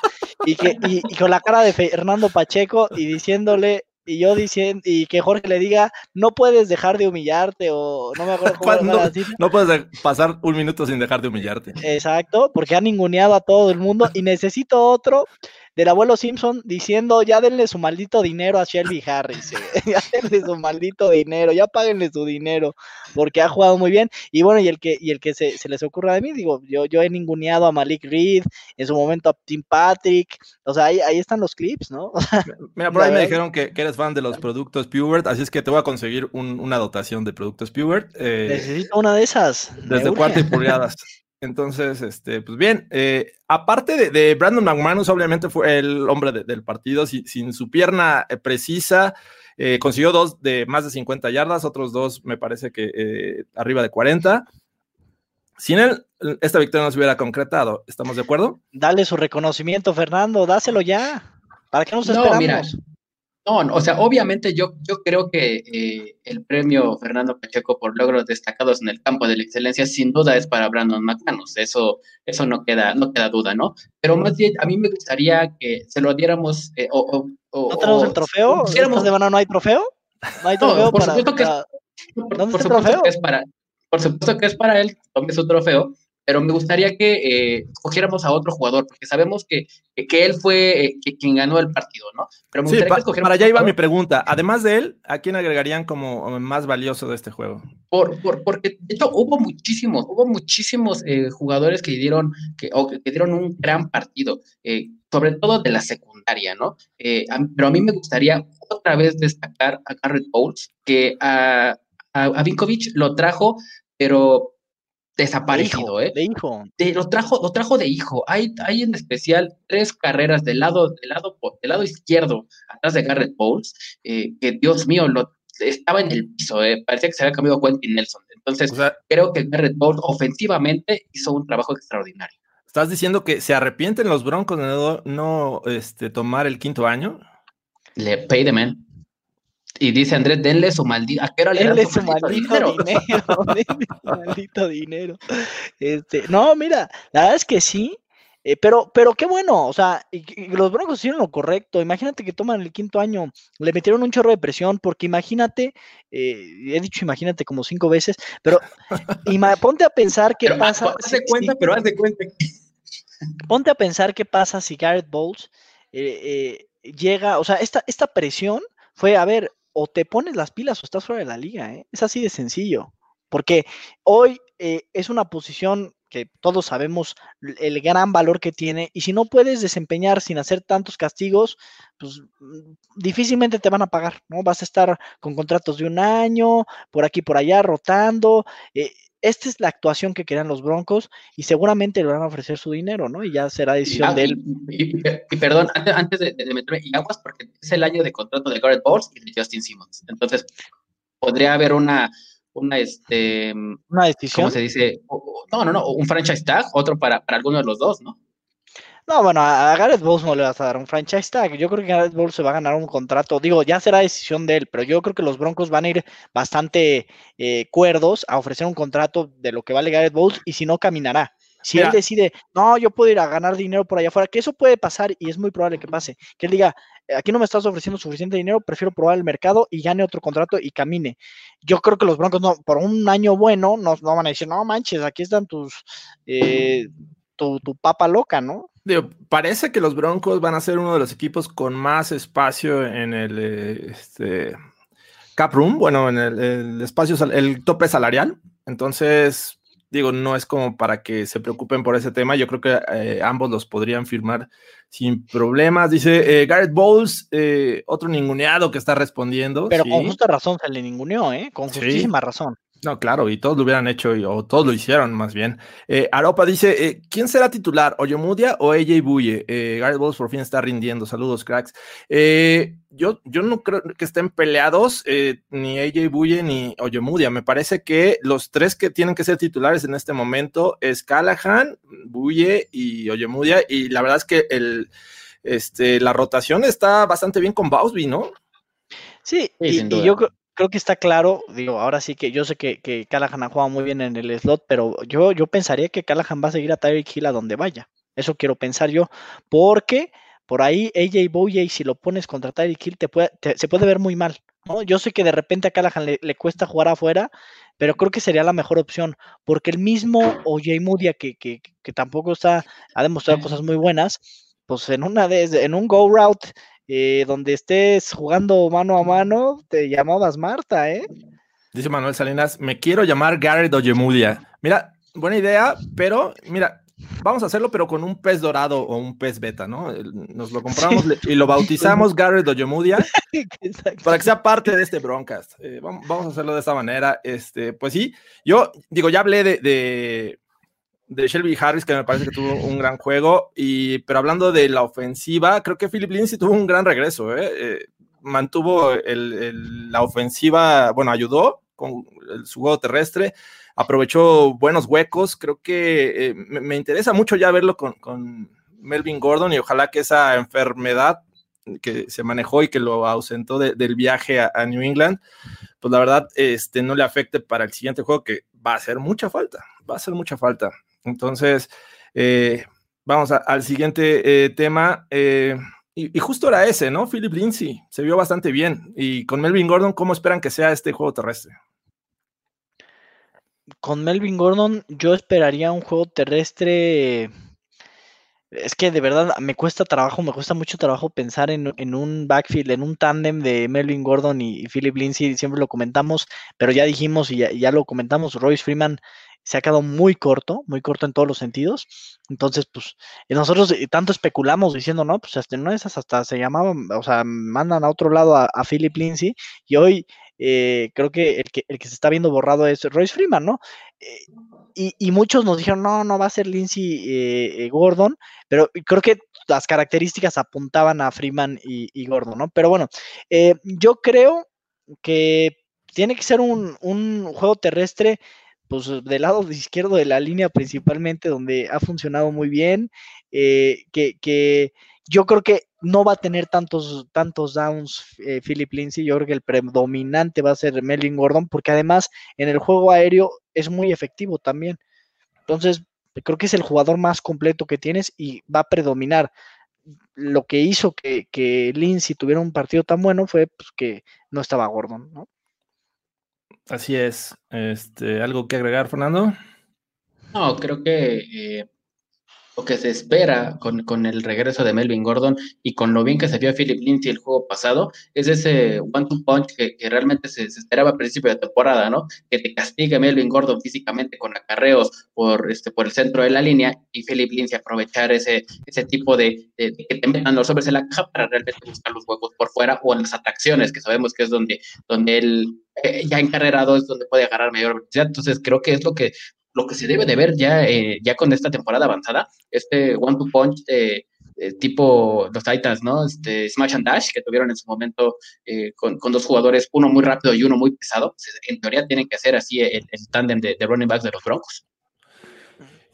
y, que, y, con la cara de Fernando Pacheco y diciéndole, y yo diciendo, y que Jorge le diga, no puedes dejar de humillarte, o no me acuerdo cómo no, no puedes pasar un minuto sin dejar de humillarte. Exacto, porque han ninguneado a todo el mundo, y necesito otro del abuelo Simpson diciendo, ya denle su maldito dinero a Shelby Harris, eh, ya denle su maldito dinero, ya páguenle su dinero, porque ha jugado muy bien. Y bueno, y el que, y el que se, les ocurra de mí, digo, yo, yo he ninguneado a Malik Reed, en su momento a Tim Patrick, o sea, ahí, ahí están los clips, ¿no? Mira, por ahí me dijeron que, eres fan de los productos Pubert, así es que te voy a conseguir una dotación de productos Pubert. Eh, Necesito una de esas. Desde cuarto y pulgadas. Entonces, este, pues bien, eh, aparte de, Brandon McManus, obviamente fue el hombre del partido, sin, su pierna eh, precisa, eh, consiguió dos de más de 50 yardas, otros dos me parece que arriba de 40. Sin él, esta victoria no se hubiera concretado, ¿estamos de acuerdo? Dale su reconocimiento, Fernando, dáselo ya. ¿Para qué nos esperamos? No, o sea, obviamente yo, yo creo que eh, el premio Fernando Pacheco por logros destacados en el campo de la excelencia sin duda es para Brandon McManus, eso, eso no, queda, no queda duda, ¿no? Pero más bien a mí me gustaría que se lo diéramos... Eh, o, ¿No tenemos el trofeo? ¿Quisiéramos... de no hay trofeo? No hay trofeo por supuesto que es, por, supuesto que es para... Por supuesto que es para él, tome su trofeo, pero me gustaría que eh, cogiéramos a otro jugador, porque sabemos que, que, él fue eh, quien ganó el partido, ¿no? Pero sí, para allá iba mi pregunta. Además de él, ¿a quién agregarían como más valioso de este juego? Por, por, porque de hecho hubo muchísimos, hubo muchísimos eh, jugadores que dieron, que, o que, dieron un gran partido, sobre todo de la secundaria, ¿no? pero a mí me gustaría otra vez destacar a Garrett Bowles, que a, a, Vinkovic lo trajo, pero desaparecido, ¿eh? De hijo. lo trajo, lo trajo de hijo. Hay, hay en especial tres carreras del lado, del lado, del lado izquierdo, atrás de Garrett Bowles, eh, que Dios mío, lo, estaba en el piso, ¿eh? parecía que se había cambiado Quentin Nelson. Entonces, creo que Garrett Bowles ofensivamente hizo un trabajo extraordinario. ¿Estás diciendo que se arrepienten los Broncos de no, no este, tomar el quinto año? Le pay the man. Y dice Andrés, denle su maldito, ¿a qué hora le denle su maldito, dinero? denle su maldito dinero. Este, no, mira, la verdad es que sí, eh, pero, pero qué bueno, o sea, los Broncos hicieron lo correcto. Imagínate que toman el quinto año, le metieron un chorro de presión, porque imagínate, eh, he dicho imagínate como cinco veces, pero ponte a pensar qué pasa. Haz de cuenta, pero haz de cuenta. Ponte a pensar qué pasa si Garrett Bowles eh, llega, o sea, esta, esta presión fue, a ver, o te pones las pilas o estás fuera de la liga, ¿eh? Es así de sencillo. Porque hoy eh, es una posición que todos sabemos el gran valor que tiene y si no puedes desempeñar sin hacer tantos castigos, pues mm, difícilmente te van a pagar, ¿no? Vas a estar con contratos de un año, por aquí, por allá, rotando. Eh, esta es la actuación que querían los Broncos y seguramente le van a ofrecer su dinero, ¿no? Y ya será decisión de él. Y, perdón, antes, de, meterme, y aguas porque es el año de contrato de Garrett Bowles y de Justin Simmons. Entonces, podría haber una, una, este, una decisión. ¿Cómo se dice? No, no, no, un franchise tag, otro para, para alguno de los dos, ¿no? No, bueno, a Gareth Bowles no le vas a dar un franchise tag. Yo creo que Gareth Bowles se va a ganar un contrato. Digo, ya será decisión de él, pero yo creo que los Broncos van a ir bastante eh, cuerdos a ofrecer un contrato de lo que vale Gareth Bowles y si no, caminará. Si él decide, no, yo puedo ir a ganar dinero por allá afuera, que eso puede pasar y es muy probable que pase. Que él diga, aquí no me estás ofreciendo suficiente dinero, prefiero probar el mercado y gane otro contrato y camine. Yo creo que los Broncos no, por un año bueno, no, no van a decir, no manches, aquí están tus, eh, tu, tu papa loca, ¿no? parece que los Broncos van a ser uno de los equipos con más espacio en el eh, este, cap room, bueno, en el, espacio, el tope salarial. Entonces, digo, no es como para que se preocupen por ese tema. Yo creo que eh, ambos los podrían firmar sin problemas. Dice eh, Garrett Bowles, otro ninguneado que está respondiendo. Pero con justa razón se le ninguneó, ¿eh? Con justísima razón. No, claro, y todos lo hubieran hecho, o todos lo hicieron más bien. Eh, Aropa dice, eh, ¿quién será titular, Oyomudia o AJ Buye? Eh, Gareth Bowles por fin está rindiendo, saludos cracks. Eh, yo, yo no creo que estén peleados ni AJ Buye ni Oyomudia, me parece que los tres que tienen que ser titulares en este momento es Callahan, Buye y Oyomudia, y la verdad es que el, este, la rotación está bastante bien con Bausby, ¿no? Sí, y, y, yo creo que está claro, digo, ahora sí que yo sé que, que Callahan ha jugado muy bien en el slot, pero yo, yo pensaría que Callahan va a seguir a Tyreek Hill a donde vaya. Eso quiero pensar yo, porque por ahí AJ Boye, si lo pones contra Tyreek Hill, te puede, se puede ver muy mal. ¿no? Yo sé que de repente a Callahan le, cuesta jugar afuera, pero creo que sería la mejor opción, porque el mismo OJ Mudia, que, que, que tampoco está, ha demostrado cosas muy buenas, pues en una de, en un go route eh, donde estés jugando mano a mano, te llamabas Marta, ¿eh? Dice Manuel Salinas, me quiero llamar Garrett Ojemudia. Mira, buena idea, pero mira, vamos a hacerlo, pero con un pez dorado o un pez beta, ¿no? Nos lo compramos y lo bautizamos Garrett Ojemudia para que sea parte de este broadcast. Eh, vamos, a hacerlo de esta manera. Este, pues sí, yo digo, ya hablé de de Shelby Harris, que me parece que tuvo un gran juego. Y, pero hablando de la ofensiva, creo que Philip Lindsay tuvo un gran regreso. ¿eh? Eh, mantuvo la ofensiva, bueno, ayudó con su juego terrestre, aprovechó buenos huecos. Creo que eh, me, interesa mucho ya verlo con, Melvin Gordon y ojalá que esa enfermedad que se manejó y que lo ausentó del viaje a, a, New England, pues la verdad este, no le afecte para el siguiente juego que va a hacer mucha falta, va a hacer mucha falta. Entonces, eh, vamos al siguiente eh, tema. Eh, y, justo era ese, ¿no? Philip Lindsay se vio bastante bien. Y con Melvin Gordon, ¿cómo esperan que sea este juego terrestre? con Melvin Gordon yo esperaría un juego terrestre. Es que de verdad me cuesta trabajo, me cuesta mucho trabajo pensar en, un backfield, en un tándem de Melvin Gordon y, Philip Lindsay, siempre lo comentamos, pero ya dijimos y ya, lo comentamos, Royce Freeman se ha quedado muy corto, muy corto en todos los sentidos. Entonces, pues, nosotros eh, tanto especulamos diciendo, no, pues hasta no esas, hasta se llamaban, o sea, mandan a otro lado a, a Philip Lindsay, y hoy eh, creo que el, que el que se está viendo borrado es Royce Freeman, ¿no? Eh, y, muchos nos dijeron, no, no va a ser Lindsay eh, Gordon, pero creo que las características apuntaban a Freeman y, Gordon, ¿no? Pero bueno, yo creo que tiene que ser un, juego terrestre pues del lado izquierdo de la línea principalmente, donde ha funcionado muy bien, que, que, yo creo que no va a tener tantos, tantos downs eh, Philip Lindsay. Yo creo que el predominante va a ser Melvin Gordon, porque además en el juego aéreo es muy efectivo también. Entonces, creo que es el jugador más completo que tienes y va a predominar. Lo que hizo que, que Lindsay tuviera un partido tan bueno fue pues, que no estaba Gordon, ¿no? Así es. Este, ¿Algo que agregar, Fernando? No, creo que eh, lo que se espera con, con, el regreso de Melvin Gordon y con lo bien que se vio a Philip Lindsay el juego pasado, es ese one-two punch que, que realmente se, esperaba a principio de temporada, ¿no? Que te castigue Melvin Gordon físicamente con acarreos por, este, por el centro de la línea y Philip Lindsay aprovechar ese, ese tipo de, de, que te metan los hombres en la caja para realmente buscar los huevos por fuera o en las atracciones, que sabemos que es donde, donde él eh, ya encarrerado es donde puede agarrar mayor velocidad. Entonces creo que es lo que lo que se debe de ver ya, eh, ya con esta temporada avanzada, este one to punch de, tipo los Titans, ¿no? Este Smash and Dash que tuvieron en su momento eh, con, dos jugadores, uno muy rápido y uno muy pesado. En teoría tienen que hacer así el, el tándem de, running backs de los Broncos.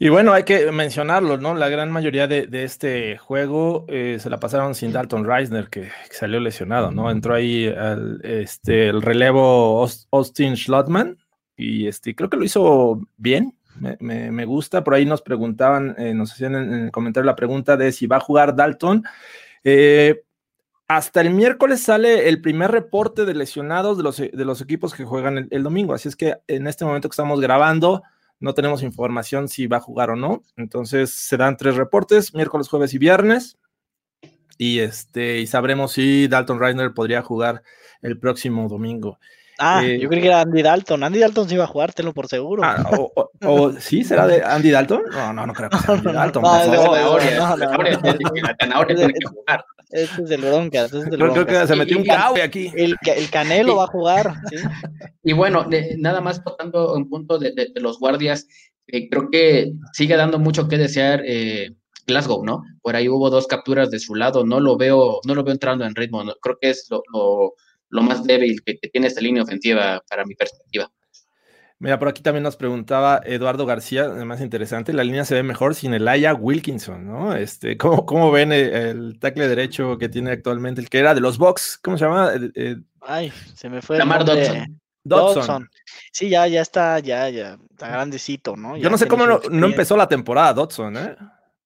Y bueno, hay que mencionarlo, ¿no? La gran mayoría de, este juego eh, se la pasaron sin Dalton Reisner, que, salió lesionado, ¿no? Entró ahí el, este, el relevo Austin Schlotman, y este, creo que lo hizo bien, me, gusta. Por ahí nos preguntaban, eh, nos hacían en, el comentario la pregunta de si va a jugar Dalton. Eh, hasta el miércoles sale el primer reporte de lesionados de los, de los equipos que juegan el, domingo. Así es que en este momento que estamos grabando, no tenemos información si va a jugar o no. Entonces se dan tres reportes, miércoles, jueves y viernes. Y, este, y sabremos si Dalton Reiner podría jugar el próximo domingo. Ah, eh, yo creí que era Andy Dalton. Andy Dalton sí iba a jugártelo por seguro. Ah, o, ¿Sí? ¿Será de Andy Dalton? No, no, no creo que sea Andy Dalton. No, Este es el Broncas. Este es el creo, que se metió un caue aquí. El, el Canelo va a jugar. ¿sí? Y bueno, nada más tocando un punto de, de, los guardias, eh, creo que sigue dando mucho que desear. Eh, Glasgow, ¿no? Por ahí hubo dos capturas de su lado, no lo veo, no lo veo entrando en ritmo, creo que es lo, lo lo más débil que, tiene esta línea ofensiva para mi perspectiva. Mira, por aquí también nos preguntaba Eduardo García, más interesante, la línea se ve mejor sin el Aya Wilkinson, ¿no? Este, ¿cómo, cómo ven el, tackle derecho que tiene actualmente, el que era de los Box? ¿Cómo se llama? Ay, se me fue. Lamar Dodson. Dodson. Sí, ya, ya está, ya, ya, está grandecito, ¿no? yo no sé cómo no, empezó la temporada Dodson, ¿eh?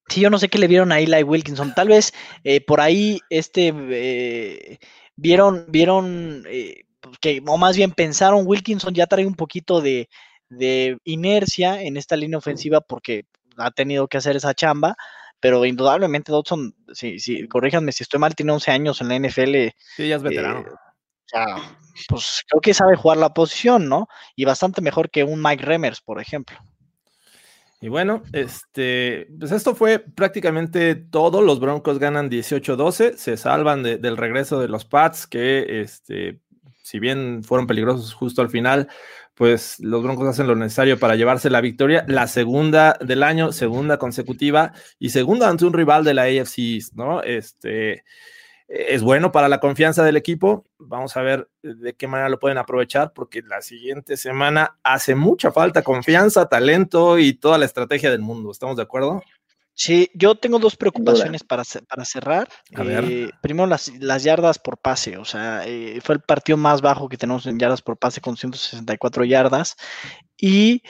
Sí, yo no sé qué le vieron a Eli Wilkinson. Tal vez eh, por ahí este eh, vieron, vieron eh, que, o más bien pensaron, Wilkinson ya trae un poquito de, inercia en esta línea ofensiva porque ha tenido que hacer esa chamba, pero indudablemente Dodson, sí, sí, corríjanme si estoy mal, tiene 11 años en la NFL. Sí, ya es veterano. Eh, pues creo que sabe jugar la posición, ¿no? Y bastante mejor que un Mike Remers, por ejemplo. Y bueno, este, pues esto fue prácticamente todo. Los Broncos ganan 18-12, se salvan del regreso de los Pats, que este, si bien fueron peligrosos justo al final, pues los Broncos hacen lo necesario para llevarse la victoria, la segunda del año, segunda consecutiva y segunda ante un rival de la AFC, ¿no? Este, es bueno para la confianza del equipo. Vamos a ver de qué manera lo pueden aprovechar, porque la siguiente semana hace mucha falta confianza, talento y toda la estrategia del mundo. ¿Estamos de acuerdo? Sí, yo tengo dos preocupaciones para, para cerrar. Eh, primero, las, las, yardas por pase. O sea, eh, fue el partido más bajo que tenemos en yardas por pase con 164 yardas. Y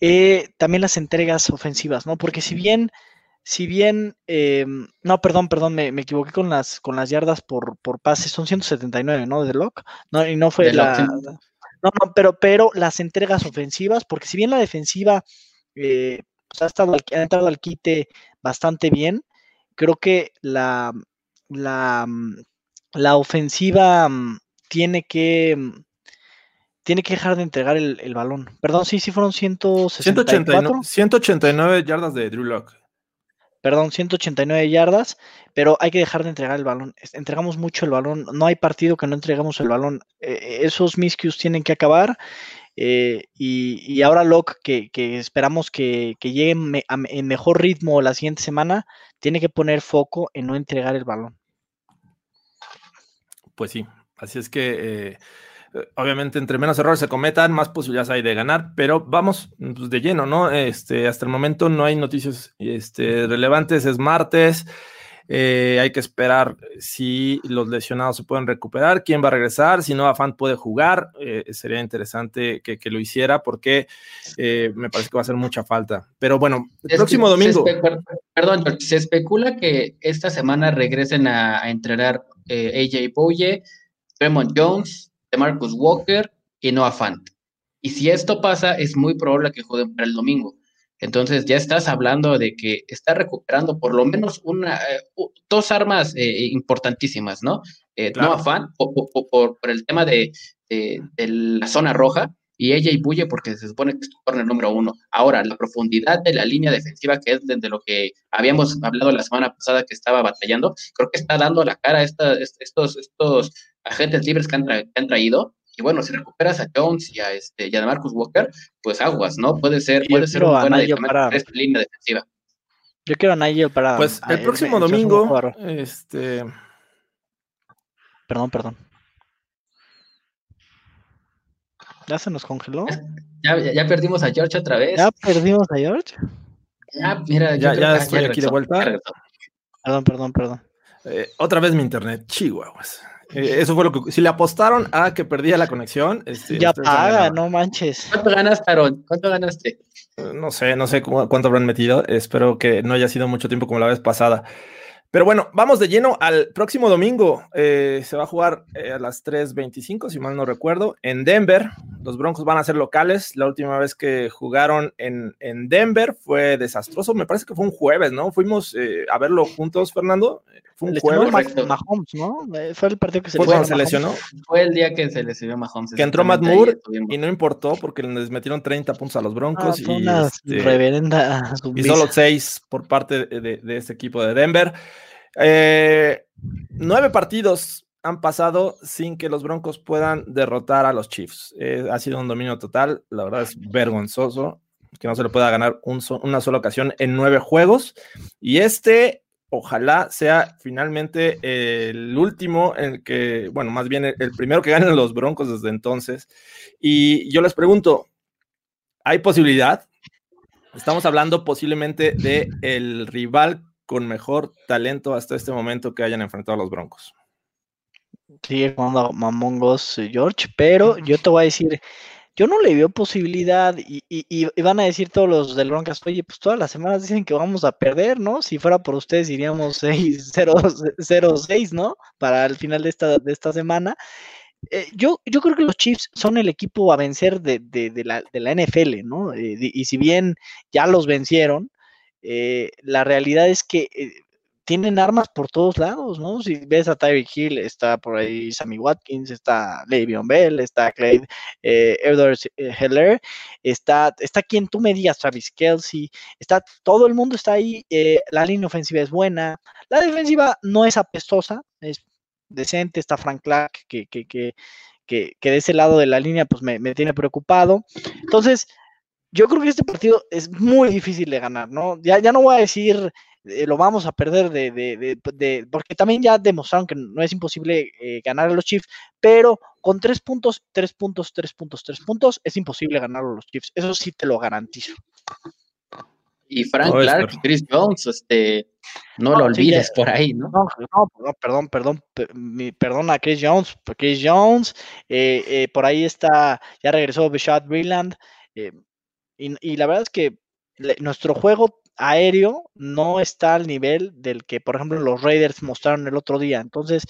eh, también las entregas ofensivas, ¿no? Porque si bien si bien, eh, no, perdón, perdón, me, equivoqué con las, con las yardas por, por pase, son 179, ¿no? De Lock, no, y no fue la... No, no, pero, pero las entregas ofensivas, porque si bien la defensiva eh, pues, ha, estado, ha entrado al quite bastante bien, creo que la, la, la ofensiva mm, tiene que mm, tiene que dejar de entregar el, balón. Perdón, sí, sí fueron 164. 189, yardas de Drew Lock. Perdón, 189 yardas, pero hay que dejar de entregar el balón. Entregamos mucho el balón. No hay partido que no entregamos el balón. Eh, esos miscues tienen que acabar. Eh, y, ahora Locke, que, esperamos que, llegue en mejor ritmo la siguiente semana, tiene que poner foco en no entregar el balón. Pues sí, así es que eh, obviamente entre menos errores se cometan, más posibilidades hay de ganar, pero vamos pues, de lleno, ¿no? Este, hasta el momento no hay noticias este, relevantes, es martes. Eh, hay que esperar si los lesionados se pueden recuperar, quién va a regresar, si no Fan puede jugar. Eh, sería interesante que, lo hiciera porque me parece que va a hacer mucha falta. Pero bueno, el próximo domingo. perdón, se especula que esta semana regresen a, entrenar AJ Boye, Tremont Jones, de Marcus Walker y Noah Fant. Y si esto pasa, es muy probable que jueguen para el domingo. Entonces ya estás hablando de que está recuperando por lo menos una, eh, dos armas eh, importantísimas, ¿no? Eh, Noah Fant por, el tema de, la zona roja y ella y Bulle porque se supone que es tu corner número uno. Ahora, la profundidad de la línea defensiva, que es desde lo que habíamos hablado la semana pasada que estaba batallando, creo que está dando la cara a estos, estos agentes libres que han, traído. Y bueno, si recuperas a Jones y a, este, y a Marcus Walker, pues aguas, ¿no? Puede ser, puede ser una buena para... esta línea defensiva. Yo quiero a Nigel para. Pues el próximo domingo. Este. Perdón, perdón. ¿Ya se nos congeló? Ya, perdimos a George otra vez. ¿Ya perdimos a George? Ya, mira, ya, estoy aquí de vuelta. Perdón, perdón, perdón. Eh, otra vez mi internet, chihuahuas. Eh, eso fue lo que. Si le apostaron a que perdía la conexión. Este, ya paga, no manches. ¿Cuánto ganas, Tarón? ¿Cuánto ganaste? Eh, no sé, no sé cuánto habrán metido. Espero que no haya sido mucho tiempo como la vez pasada. Pero bueno, vamos de lleno al próximo domingo. Eh, se va a jugar eh, a las 3.25, si mal no recuerdo, en Denver. Los Broncos van a ser locales. La última vez que jugaron en, en Denver fue desastroso. Me parece que fue un jueves, ¿no? Fuimos eh, a verlo juntos, Fernando. Fue un jueves. Mahomes, ¿no? Fue el partido que se, fue se lesionó. Fue el día que se lesionó Mahomes. Que entró Matt Moore y no importó porque les metieron 30 puntos a los Broncos. Ah, y, una este, reverenda y solo 6 por parte de, de este equipo de Denver. Eh, nueve partidos han pasado sin que los Broncos puedan derrotar a los Chiefs. Eh, ha sido un dominio total, la verdad es vergonzoso que no se le pueda ganar una sola ocasión en nueve juegos. Y este, ojalá sea finalmente el último el que, bueno, más bien el, primero que ganen los Broncos desde entonces. Y yo les pregunto, ¿hay posibilidad? Estamos hablando posiblemente de el rival con mejor talento hasta este momento que hayan enfrentado a los Broncos. Sigue jugando Mamón eh, George, pero yo te voy a decir, yo no le veo posibilidad y, van a decir todos los del Broncos, oye, pues todas las semanas dicen que vamos a perder, ¿no? Si fuera por ustedes iríamos 6-0-6, ¿no? Para el final de esta, de esta semana. Eh, yo, yo creo que los Chiefs son el equipo a vencer de, la, de la, NFL, ¿no? Eh, y si bien ya los vencieron, eh, la realidad es que tienen armas por todos lados, ¿no? Si ves a Tyreek Hill, está por ahí Sammy Watkins, está Le'Veon Bell, está Clay eh, Edwards eh, Heller, está, está quien tú me digas, Travis Kelsey, está, todo el mundo está ahí, la línea ofensiva es buena, la defensiva no es apestosa, es decente, está Frank Clark, que, que, que, que, de ese lado de la línea pues me, me tiene preocupado. Entonces, yo creo que este partido es muy difícil de ganar, ¿no? Ya, ya no voy a decir eh, lo vamos a perder de, de, de, porque también ya demostraron que no es imposible eh, ganar a los Chiefs, pero con tres puntos, tres puntos, tres puntos, tres puntos, es imposible ganar a los Chiefs. Eso sí te lo garantizo. Y Frank Clark Chris Jones, este, no, lo olvides por ahí, ¿no? No, no perdón, perdón, perdón, a Chris Jones, Chris Jones, eh, por ahí está, ya regresó Bishad Breland, y, la verdad es que nuestro juego aéreo no está al nivel del que, por ejemplo, los Raiders mostraron el otro día. Entonces,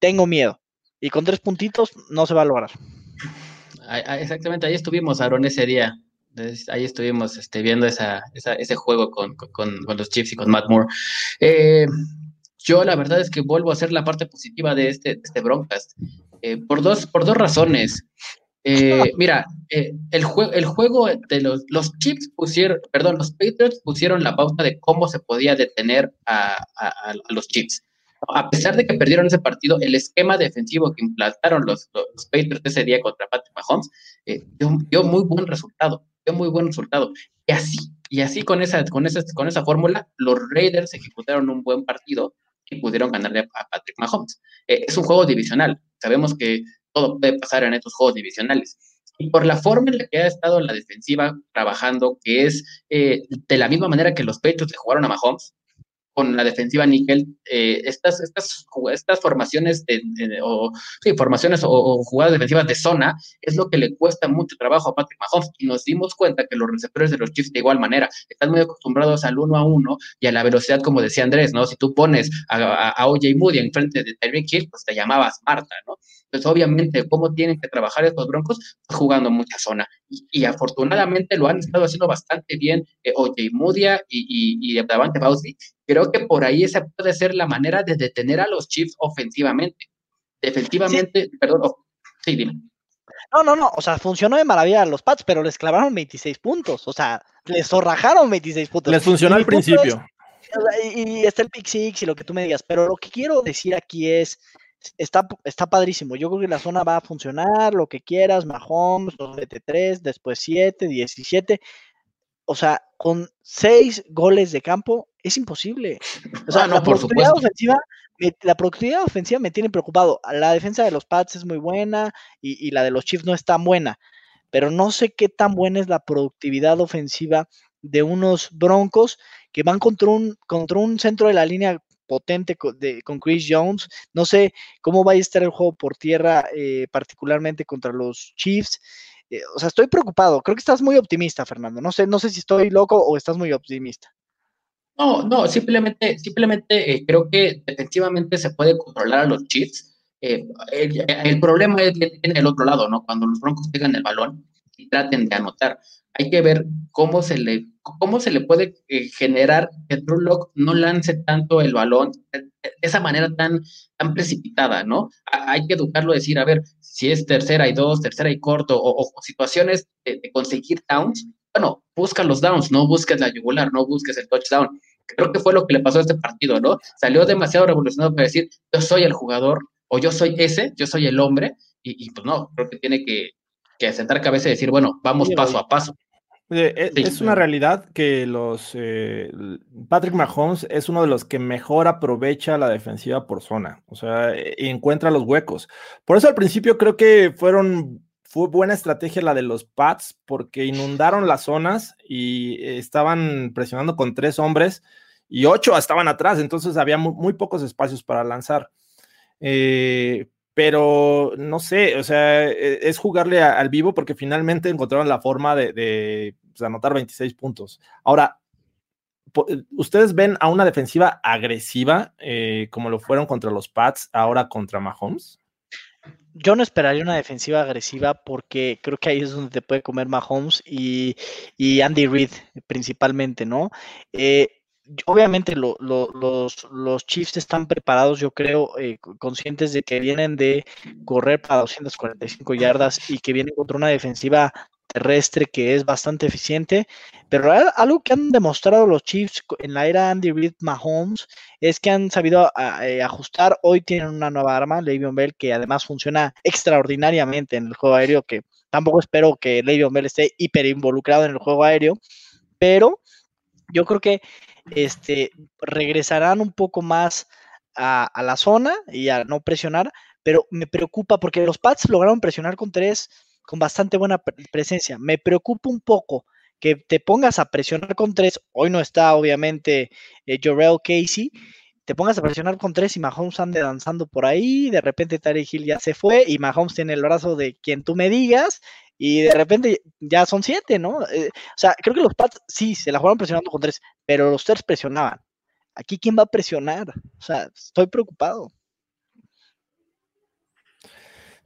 tengo miedo. Y con tres puntitos no se va a lograr. exactamente, ahí estuvimos, Aaron, ese día. ahí estuvimos este, viendo ese juego con, los Chiefs y con Matt Moore. Eh, yo la verdad es que vuelvo a ser la parte positiva de este, este broadcast, eh, por, dos, por dos razones. Eh, mira, el, el juego de los, los Chiefs pusieron, perdón, los Patriots pusieron la pauta de cómo se podía detener a, a los Chiefs a pesar de que perdieron ese partido, el esquema defensivo que implantaron los, los Patriots ese día contra Patrick Mahomes eh, dio, muy buen resultado, dio muy buen resultado. Y así, y así con esa, con esa, con esa fórmula, los Raiders ejecutaron un buen partido y pudieron ganarle a Patrick Mahomes. Eh, es un juego divisional, sabemos que todo puede pasar en estos juegos divisionales. Y por la forma en la que ha estado la defensiva trabajando, que es eh, de la misma manera que los Patriots le jugaron a Mahomes, con la defensiva níquel, eh, estas, estas, estas formaciones de, o, sí, formaciones o, jugadas defensivas de zona es lo que le cuesta mucho trabajo a Patrick Mahomes y nos dimos cuenta que los receptores de los Chiefs de igual manera están muy acostumbrados al uno a uno y a la velocidad como decía Andrés, ¿no? Si tú pones a, a, OJ Moody enfrente de Tyreek Hill, pues te llamabas Marta, ¿no? Entonces, obviamente, ¿cómo tienen que trabajar estos broncos? Pues jugando mucha zona. Y, afortunadamente lo han estado haciendo bastante bien eh, OJ Moody y, y, y Davante Bowsley, Creo que por ahí esa puede ser la manera de detener a los Chiefs ofensivamente. Efectivamente, perdón, sí, dime. No, no, no, o sea, funcionó de maravilla a los Pats, pero les clavaron 26 puntos, o sea, les zorrajaron 26 puntos. Les funcionó al principio. y, está el pick six y lo que tú me digas, pero lo que quiero decir aquí es, está, está padrísimo, yo creo que la zona va a funcionar, lo que quieras, Mahomes, 2 después 7, 17, o sea, con 6 goles de campo, es imposible. O sea, ah, la, productividad ofensiva, me, la productividad ofensiva me tiene preocupado. La defensa de los Pats es muy buena y, la de los Chiefs no es tan buena, pero no sé qué tan buena es la productividad ofensiva de unos Broncos que van contra un, contra un centro de la línea potente con, Chris Jones. No sé cómo va a estar el juego por tierra, eh, particularmente contra los Chiefs. Eh, o sea, estoy preocupado. Creo que estás muy optimista, Fernando. No sé, no sé si estoy loco o estás muy optimista. No, no, simplemente, simplemente eh, creo que defensivamente se puede controlar a los Chiefs. El, problema es en el otro lado, ¿no? Cuando los Broncos tengan el balón y traten de anotar. Hay que ver cómo se le, cómo se le puede eh, generar que Drew Lock no lance tanto el balón de, esa manera tan, tan precipitada, ¿no? hay que educarlo decir, a ver, si es tercera y dos, tercera y corto, o, situaciones de, de conseguir downs, bueno, busca los downs, no busques la yugular, no busques el touchdown. Creo que fue lo que le pasó a este partido, ¿no? Salió demasiado revolucionado para decir, yo soy el jugador, o yo soy ese, yo soy el hombre, y, pues no, creo que tiene que, que sentar cabeza y decir, bueno, vamos paso a paso. E, es, una realidad que los eh, Patrick Mahomes es uno de los que mejor aprovecha la defensiva por zona, o sea, e, encuentra los huecos. Por eso al principio creo que fueron fue buena estrategia la de los Pats porque inundaron las zonas y estaban presionando con tres hombres y ocho estaban atrás, entonces había muy, pocos espacios para lanzar. Eh, pero no sé, o sea, e, es jugarle al vivo porque finalmente encontraron la forma de, pues, anotar 26 puntos. Ahora, ¿ustedes ven a una defensiva agresiva eh, como lo fueron contra los Pats, ahora contra Mahomes? yo no esperaría una defensiva agresiva porque creo que ahí es donde te puede comer Mahomes y, y Andy Reid principalmente, ¿no? Eh, obviamente los, los, Chiefs están preparados, yo creo, eh, conscientes de que vienen de correr para 245 yardas y que vienen contra una defensiva terrestre que es bastante eficiente, pero algo que han demostrado los Chiefs en la era Andy Reid Mahomes es que han sabido eh, ajustar. Hoy tienen una nueva arma, Le'Veon Bell, que además funciona extraordinariamente en el juego aéreo, que tampoco espero que Le'Veon Bell esté hiper involucrado en el juego aéreo, pero yo creo que este, regresarán un poco más a, la zona y a no presionar, pero me preocupa porque los Pats lograron presionar con tres con bastante buena presencia. Me preocupa un poco que te pongas a presionar con tres. Hoy no está, obviamente, eh, Jorel Casey. Te pongas a presionar con tres y Mahomes ande danzando por ahí. De repente Tarek Hill ya se fue y Mahomes tiene el brazo de quien tú me digas. Y de repente ya son siete, ¿no? Eh, o sea, creo que los Pats sí se la jugaron presionando con tres, pero los tres presionaban. Aquí, ¿quién va a presionar? O sea, estoy preocupado.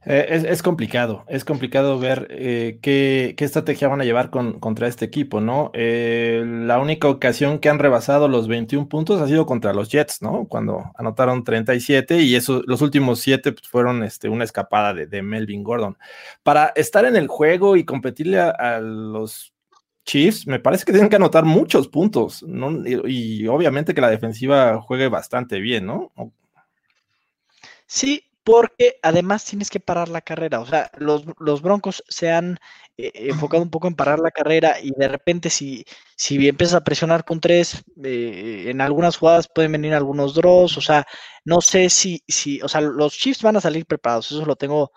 Eh, es, complicado, es complicado ver eh, qué, estrategia van a llevar contra este equipo, ¿no? Eh, la única ocasión que han rebasado los 21 puntos ha sido contra los Jets, ¿no? Cuando anotaron 37 y eso, los últimos 7 pues, fueron este, una escapada de, Melvin Gordon. Para estar en el juego y competirle a, los Chiefs, me parece que tienen que anotar muchos puntos, ¿no? Y, y obviamente que la defensiva juegue bastante bien, ¿no? Sí, porque además tienes que parar la carrera. O sea, los, Broncos se han eh, enfocado un poco en parar la carrera y de repente si, si empiezas a presionar con tres, eh, en algunas jugadas pueden venir algunos draws. O sea, no sé si, si, o sea, los Chiefs van a salir preparados, eso lo tengo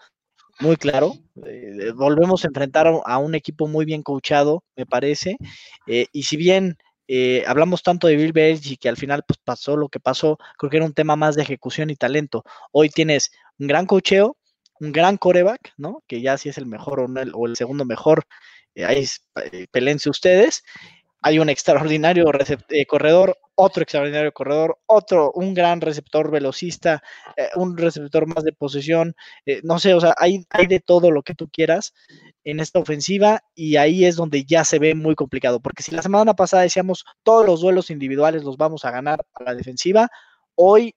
muy claro. Eh, volvemos a enfrentar a un equipo muy bien coachado, me parece. y si bien eh, hablamos tanto de Bill Belichick y que al final pues, pasó lo que pasó, creo que era un tema más de ejecución y talento. Hoy tienes un gran cocheo, un gran coreback, ¿no? Que ya si es el mejor o, el, segundo mejor, eh, ahí eh, pelense ustedes. Hay un extraordinario corredor, otro extraordinario corredor, otro, un gran receptor velocista, un receptor más de posesión, no sé, o sea, hay, hay de todo lo que tú quieras en esta ofensiva y ahí es donde ya se ve muy complicado, porque si la semana pasada decíamos todos los duelos individuales los vamos a ganar a la defensiva, hoy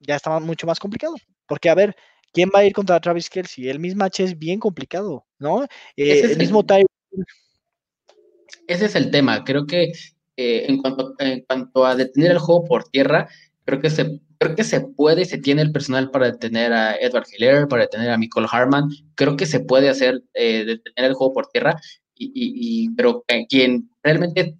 ya está mucho más complicado, porque a ver, ¿quién va a ir contra Travis Kelsey? El mismo match es bien complicado, ¿no? Eh, el mismo Ese es el tema, creo que eh, en, cuanto, en cuanto a detener el juego por tierra, creo que se creo que se puede, se tiene el personal para detener a Edward Hiller, para detener a Michael Harman, creo que se puede hacer, eh, detener el juego por tierra, y, pero quien realmente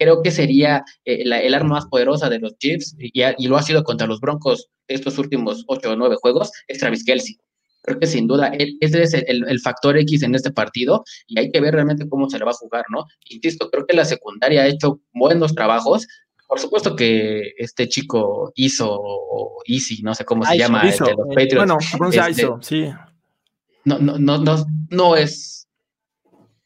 creo que sería eh, el arma más poderosa de los Chiefs, y, lo ha sido contra los Broncos estos últimos ocho o nueve juegos, es Travis Kelsey. Creo que sin duda ese es el, el, factor X en este partido y hay que ver realmente cómo se le va a jugar, ¿no? Insisto, creo que la secundaria ha hecho buenos trabajos, por supuesto que este chico hizo, o Easy, no sé cómo se llama, de los Patriots. Bueno, este, sí. No, no, no, no, no es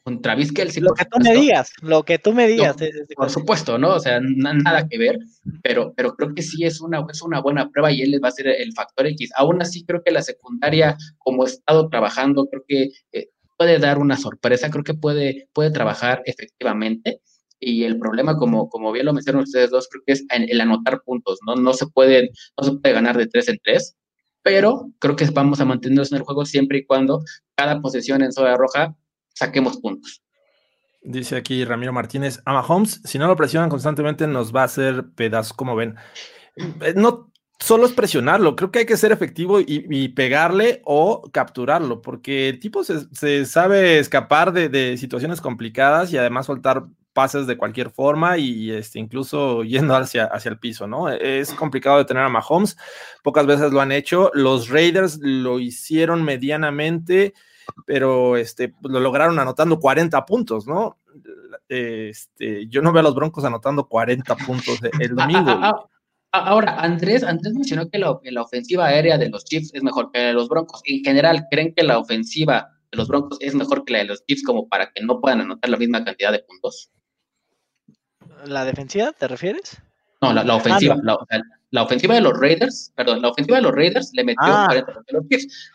un Travis Kelsey. Lo que tú me digas, lo que tú me digas. por supuesto, ¿no? O sea, nada que ver, pero, pero creo que sí es una, es una buena prueba y él va a ser el factor X. Aún así, creo que la secundaria, como he estado trabajando, creo que eh, puede dar una sorpresa, creo que puede, puede trabajar efectivamente. Y el problema, como, como bien lo mencionaron ustedes dos, creo que es el anotar puntos, ¿no? No se puede, no se puede ganar de tres en tres, pero creo que vamos a mantenernos en el juego siempre y cuando cada posesión en zona roja saquemos puntos. Dice aquí Ramiro Martínez, a Mahomes, si no lo presionan constantemente, nos va a hacer pedazos, como ven. Eh, no solo es presionarlo, creo que hay que ser efectivo y, pegarle o capturarlo, porque el tipo se, sabe escapar de, de, situaciones complicadas y además soltar pases de cualquier forma y este, incluso yendo hacia, hacia el piso, ¿no? Es complicado de tener a Mahomes, pocas veces lo han hecho, los Raiders lo hicieron medianamente, pero este, lo lograron anotando 40 puntos, ¿no? Este, yo no veo a los Broncos anotando 40 puntos el domingo. Ah, ah, ah, ahora, Andrés, Andrés mencionó que la, la, ofensiva aérea de los Chiefs es mejor que la de los Broncos. En general, ¿creen que la ofensiva de los Broncos es mejor que la de los Chiefs como para que no puedan anotar la misma cantidad de puntos? ¿La defensiva te refieres? No, la, ah, ofensiva. La, ofensiva de los Raiders, perdón, la ofensiva de los Raiders le metió ah. 40 a los Chiefs.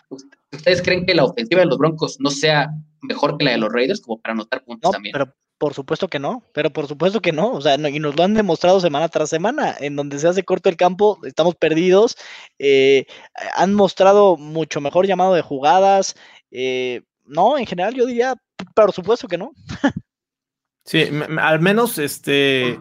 ¿Ustedes creen que la ofensiva de los Broncos no sea mejor que la de los Raiders como para anotar puntos también? Pero por supuesto que no, pero por supuesto que no, o sea, y nos lo han demostrado semana tras semana, en donde se hace corto el campo, estamos perdidos, eh, han mostrado mucho mejor llamado de jugadas, eh, no, en general yo diría, por supuesto que no. Sí, al menos este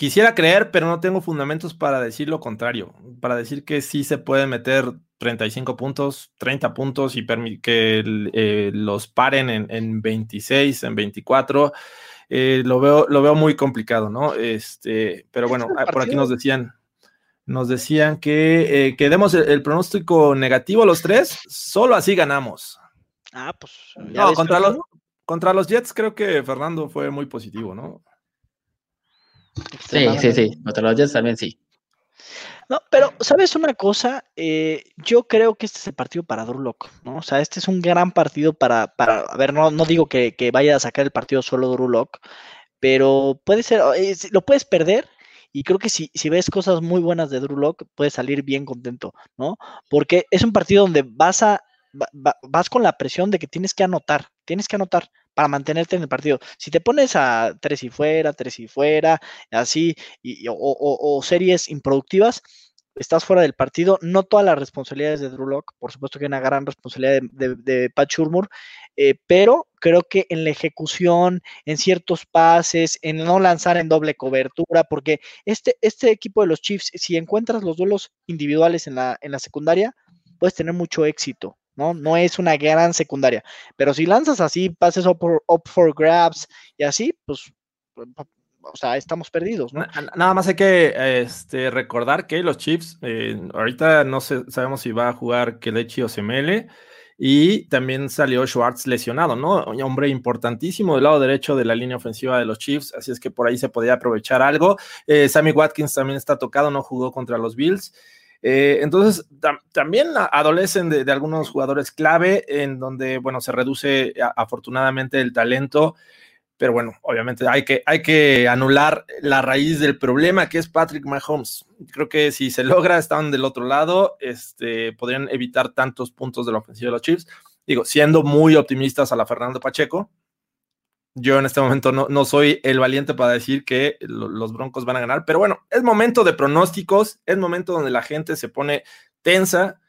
quisiera creer, pero no tengo fundamentos para decir lo contrario, para decir que sí se puede meter 35 puntos, 30 puntos y que eh, los paren en, 26, en 24. Eh, lo, veo, lo veo muy complicado, ¿no? Este, pero bueno, ah, por aquí nos decían, nos decían que, eh, demos el, pronóstico negativo a los tres, solo así ganamos. Ah, pues. no, contra los, contra los Jets creo que Fernando fue muy positivo, ¿no? Sí, sí, sí. Contra los Jets también sí. No, pero, ¿sabes una cosa? Eh, yo creo que este es el partido para Drew ¿no? O sea, este es un gran partido para, para a ver, no, no digo que, vaya a sacar el partido solo Drew pero puede ser, eh, lo puedes perder, y creo que si, si ves cosas muy buenas de Drew puedes salir bien contento, ¿no? Porque es un partido donde vas a vas con la presión de que tienes que anotar, tienes que anotar para mantenerte en el partido. Si te pones a tres y fuera, tres y fuera, así, y, o, series improductivas, estás fuera del partido. No todas las responsabilidades de Drew Lock, por supuesto que hay una gran responsabilidad de, de, Pat Shurmur, eh, pero creo que en la ejecución, en ciertos pases, en no lanzar en doble cobertura, porque este, este equipo de los Chiefs, si encuentras los duelos individuales en la, en la secundaria, puedes tener mucho éxito. ¿No? No es una gran secundaria. Pero si lanzas así, pases up for, grabs y así, pues, o sea, estamos perdidos. Nada más hay que este, recordar que los Chiefs, eh, ahorita no sabemos si va a jugar Kelechi o Semele, y también salió Schwartz lesionado, ¿no? Un hombre importantísimo del lado derecho de la línea ofensiva de los Chiefs, así es que por ahí se podía aprovechar algo. Eh, Sammy Watkins también está tocado, no jugó contra los Bills. Eh, entonces, también adolecen de, algunos jugadores clave en donde, bueno, se reduce afortunadamente el talento, pero bueno, obviamente hay que, hay que anular la raíz del problema que es Patrick Mahomes. Creo que si se logra, están del otro lado, este, podrían evitar tantos puntos de la ofensiva de los Chiefs. Digo, siendo muy optimistas a la Fernando Pacheco, yo en este momento no, no, soy el valiente para decir que los Broncos van a ganar, pero bueno, es momento de pronósticos, es momento donde la gente se pone tensa,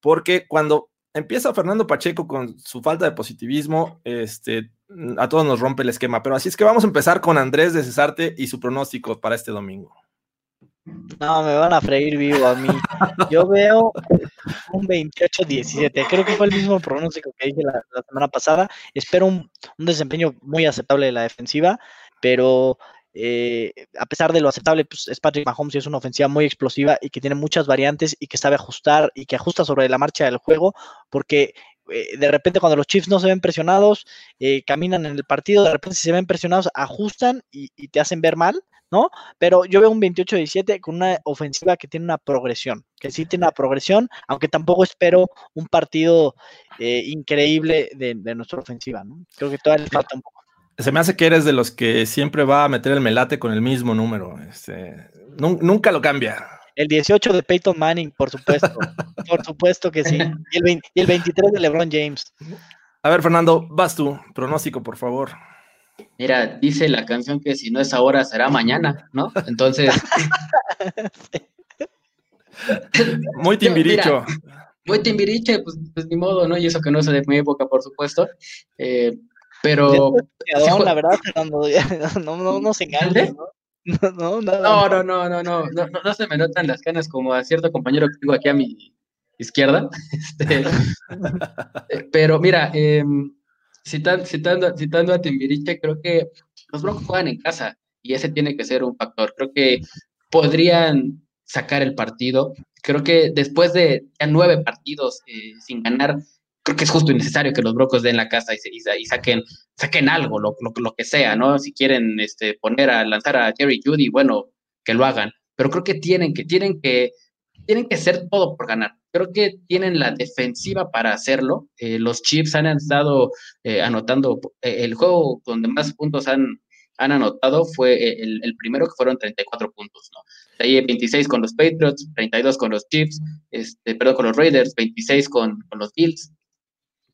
porque cuando empieza Fernando Pacheco con su falta de positivismo, este, a todos nos rompe el esquema. Pero así es que vamos a empezar con Andrés de Cesarte y su pronóstico para este domingo. No, me van a freír vivo a mí. Yo veo un 28-17. Creo que fue el mismo pronóstico que dije la, semana pasada. Espero un, desempeño muy aceptable de la defensiva, pero eh, a pesar de lo aceptable, pues es Patrick Mahomes y es una ofensiva muy explosiva y que tiene muchas variantes y que sabe ajustar y que ajusta sobre la marcha del juego, porque eh, de repente cuando los Chiefs no se ven presionados, eh, caminan en el partido, de repente si se ven presionados, ajustan y, y te hacen ver mal ¿no? Pero yo veo un 28-17 con una ofensiva que tiene una progresión, que sí tiene una progresión, aunque tampoco espero un partido eh, increíble de, nuestra ofensiva, ¿no? Creo que todavía le falta un poco. Se me hace que eres de los que siempre va a meter el melate con el mismo número. Este, nunca lo cambia. El 18 de Peyton Manning, por supuesto. por supuesto que sí. Y el, y el 23 de LeBron James. A ver, Fernando, vas tú. Pronóstico, por favor. Mira, dice la canción que si no es ahora será mañana, ¿no? Entonces. muy timbiricho. muy timbiriche, pues, pues, ni modo, ¿no? Y eso que no es de mi época, por supuesto. Eh, pero. la verdad, no, no, no se engañe, ¿no? No, no, no, no, no, no, no, no, no, se me notan las canas como a cierto compañero que tengo aquí a mi izquierda. Este, eh, pero mira, eh, citando, citando a Timbiriche, creo que los Broncos juegan en casa y ese tiene que ser un factor. Creo que podrían sacar el partido. Creo que después de nueve partidos eh, sin ganar, creo que es justo y necesario que los Broncos den la casa y, y, saquen, saquen algo, lo, lo, que sea, ¿no? Si quieren este, poner a lanzar a Jerry Judy, bueno, que lo hagan. Pero creo que tienen que, tienen que, tienen que hacer todo por ganar creo que tienen la defensiva para hacerlo. Eh, los Chiefs han estado eh, anotando, eh, el juego donde más puntos han, han anotado fue el, primero, que fueron 34 puntos, ¿no? De ahí 26 con los Patriots, 32 con los Chiefs, este, perdón, con los Raiders, 26 con, con los Bills.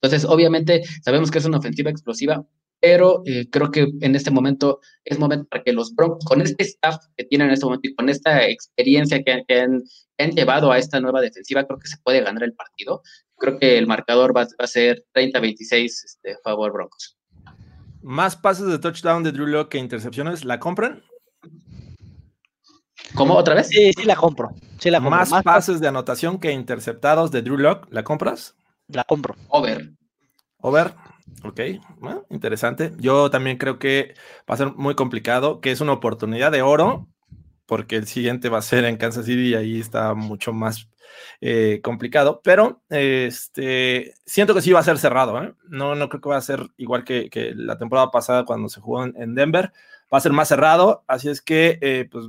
Entonces, obviamente, sabemos que es una ofensiva explosiva, pero eh, creo que en este momento es momento para que los Broncos, con este staff que tienen en este momento y con esta experiencia que, han, llevado a esta nueva defensiva, creo que se puede ganar el partido. Creo que el marcador va, a ser 30-26 este, a favor Broncos. Más pases de touchdown de Drew Locke que intercepciones, ¿la compran? ¿Cómo otra vez? Sí, sí la compro. Sí la Más, pases de anotación que interceptados de Drew Locke, ¿la compras? La compro. Over. Over. Ok, interesante. Yo también creo que va a ser muy complicado, que es una oportunidad de oro, porque el siguiente va a ser en Kansas City y ahí está mucho más eh, complicado, pero este, siento que sí va a ser cerrado. ¿eh? No, no creo que va a ser igual que, la temporada pasada cuando se jugó en, Denver. Va a ser más cerrado, así es que eh, pues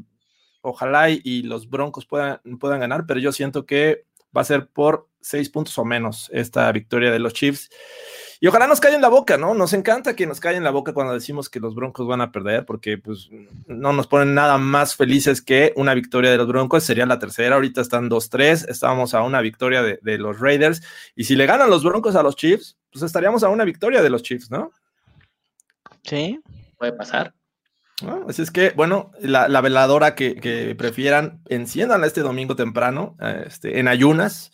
ojalá y, los Broncos puedan, puedan ganar, pero yo siento que va a ser por seis puntos o menos esta victoria de los Chiefs. Y ojalá nos caiga en la boca, ¿no? Nos encanta que nos caiga en la boca cuando decimos que los Broncos van a perder, porque pues no nos ponen nada más felices que una victoria de los Broncos. Sería la tercera, ahorita están 2-3, estábamos a una victoria de, de los Raiders. Y si le ganan los Broncos a los Chiefs, pues estaríamos a una victoria de los Chiefs, ¿no? Sí. Puede pasar. así es que, bueno, la, veladora que, prefieran, enciéndanla este domingo temprano, este, en ayunas,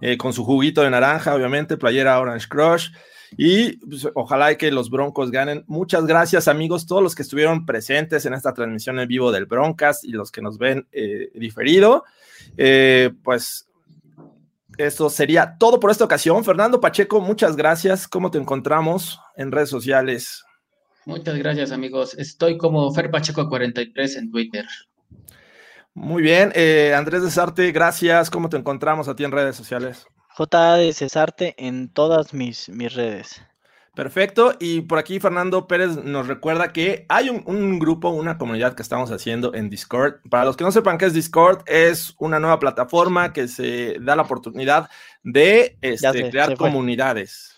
eh, con su juguito de naranja, obviamente, playera Orange Crush. Y pues, ojalá que los Broncos ganen. Muchas gracias, amigos, todos los que estuvieron presentes en esta transmisión en vivo del Broncast y los que nos ven eh, diferido. Eh, pues eso sería todo por esta ocasión. Fernando Pacheco, muchas gracias. ¿Cómo te encontramos en redes sociales? Muchas gracias, amigos. Estoy como Fer Pacheco 43 en Twitter. Muy bien. Eh, Andrés de Sarte, gracias. ¿Cómo te encontramos a ti en redes sociales? J de Cesarte en todas mis, mis redes. Perfecto. Y por aquí Fernando Pérez nos recuerda que hay un, grupo, una comunidad que estamos haciendo en Discord. Para los que no sepan qué es Discord, es una nueva plataforma que se da la oportunidad de este, crear comunidades.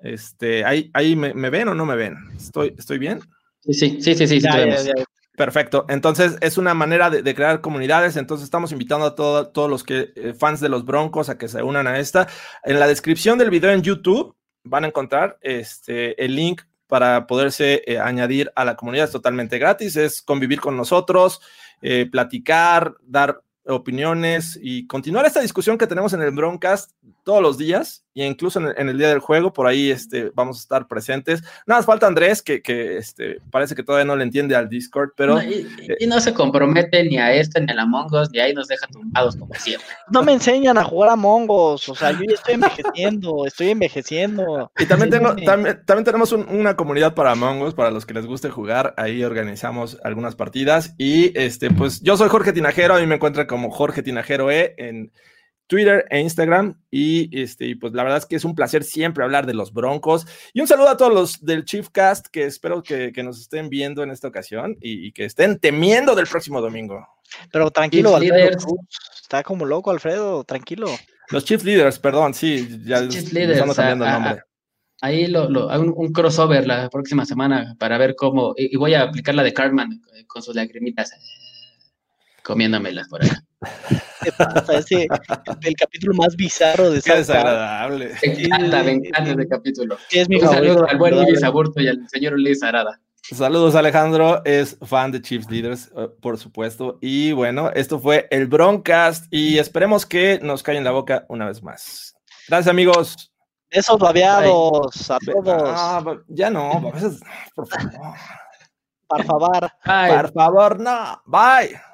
Este, ahí, ahí me, ven o no me ven? ¿Estoy, estoy bien? Sí, sí, sí, sí, sí, Perfecto. Entonces, es una manera de, crear comunidades. Entonces, estamos invitando a todos los que, eh, fans de los Broncos a que se unan a esta. En la descripción del video en YouTube van a encontrar este, el link para poderse eh, añadir a la comunidad. Es totalmente gratis. Es convivir con nosotros, eh, platicar, dar opiniones y continuar esta discusión que tenemos en el Broncast todos los días y incluso en el, día del juego, por ahí este, vamos a estar presentes. Nada más falta Andrés, que, que este, parece que todavía no le entiende al Discord, pero... y, no se compromete ni a este ni a la Mongos, ni ahí nos deja tumbados como siempre. No me enseñan a jugar a Mongos, o sea, yo ya estoy envejeciendo, estoy envejeciendo. Y también, tengo, también, también, tenemos una comunidad para Mongos, para los que les guste jugar, ahí organizamos algunas partidas y este, pues yo soy Jorge Tinajero, a mí me encuentran como Jorge Tinajero E en Twitter e Instagram. Y este, pues la verdad es que es un placer siempre hablar de los Broncos. Y un saludo a todos los del Chief Cast que espero que, nos estén viendo en esta ocasión y, que estén temiendo del próximo domingo. Pero tranquilo, Alfredo. Está como loco, Alfredo, tranquilo. Los Chief Leaders, perdón, sí, ya estamos cambiando el nombre. ahí lo, lo, hay un, crossover la próxima semana para ver cómo. Y, voy a aplicar la de Cartman con sus lagrimitas, eh, comiéndomelas por ahí. ¿Qué pasa? Ese, el capítulo más bizarro de Qué desagradable. Me encanta, me encanta ese capítulo. Es mi Un saludo al buen Luis Aburto y al señor Luis Arada. Saludos Alejandro, es fan de Chiefs Leaders, eh, por supuesto. Y bueno, esto fue el Broncast y esperemos que nos caiga en la boca una vez más. Gracias amigos. Esos babeados a todos. Ah, ya no, por favor. Por favor. Por favor, no. Bye.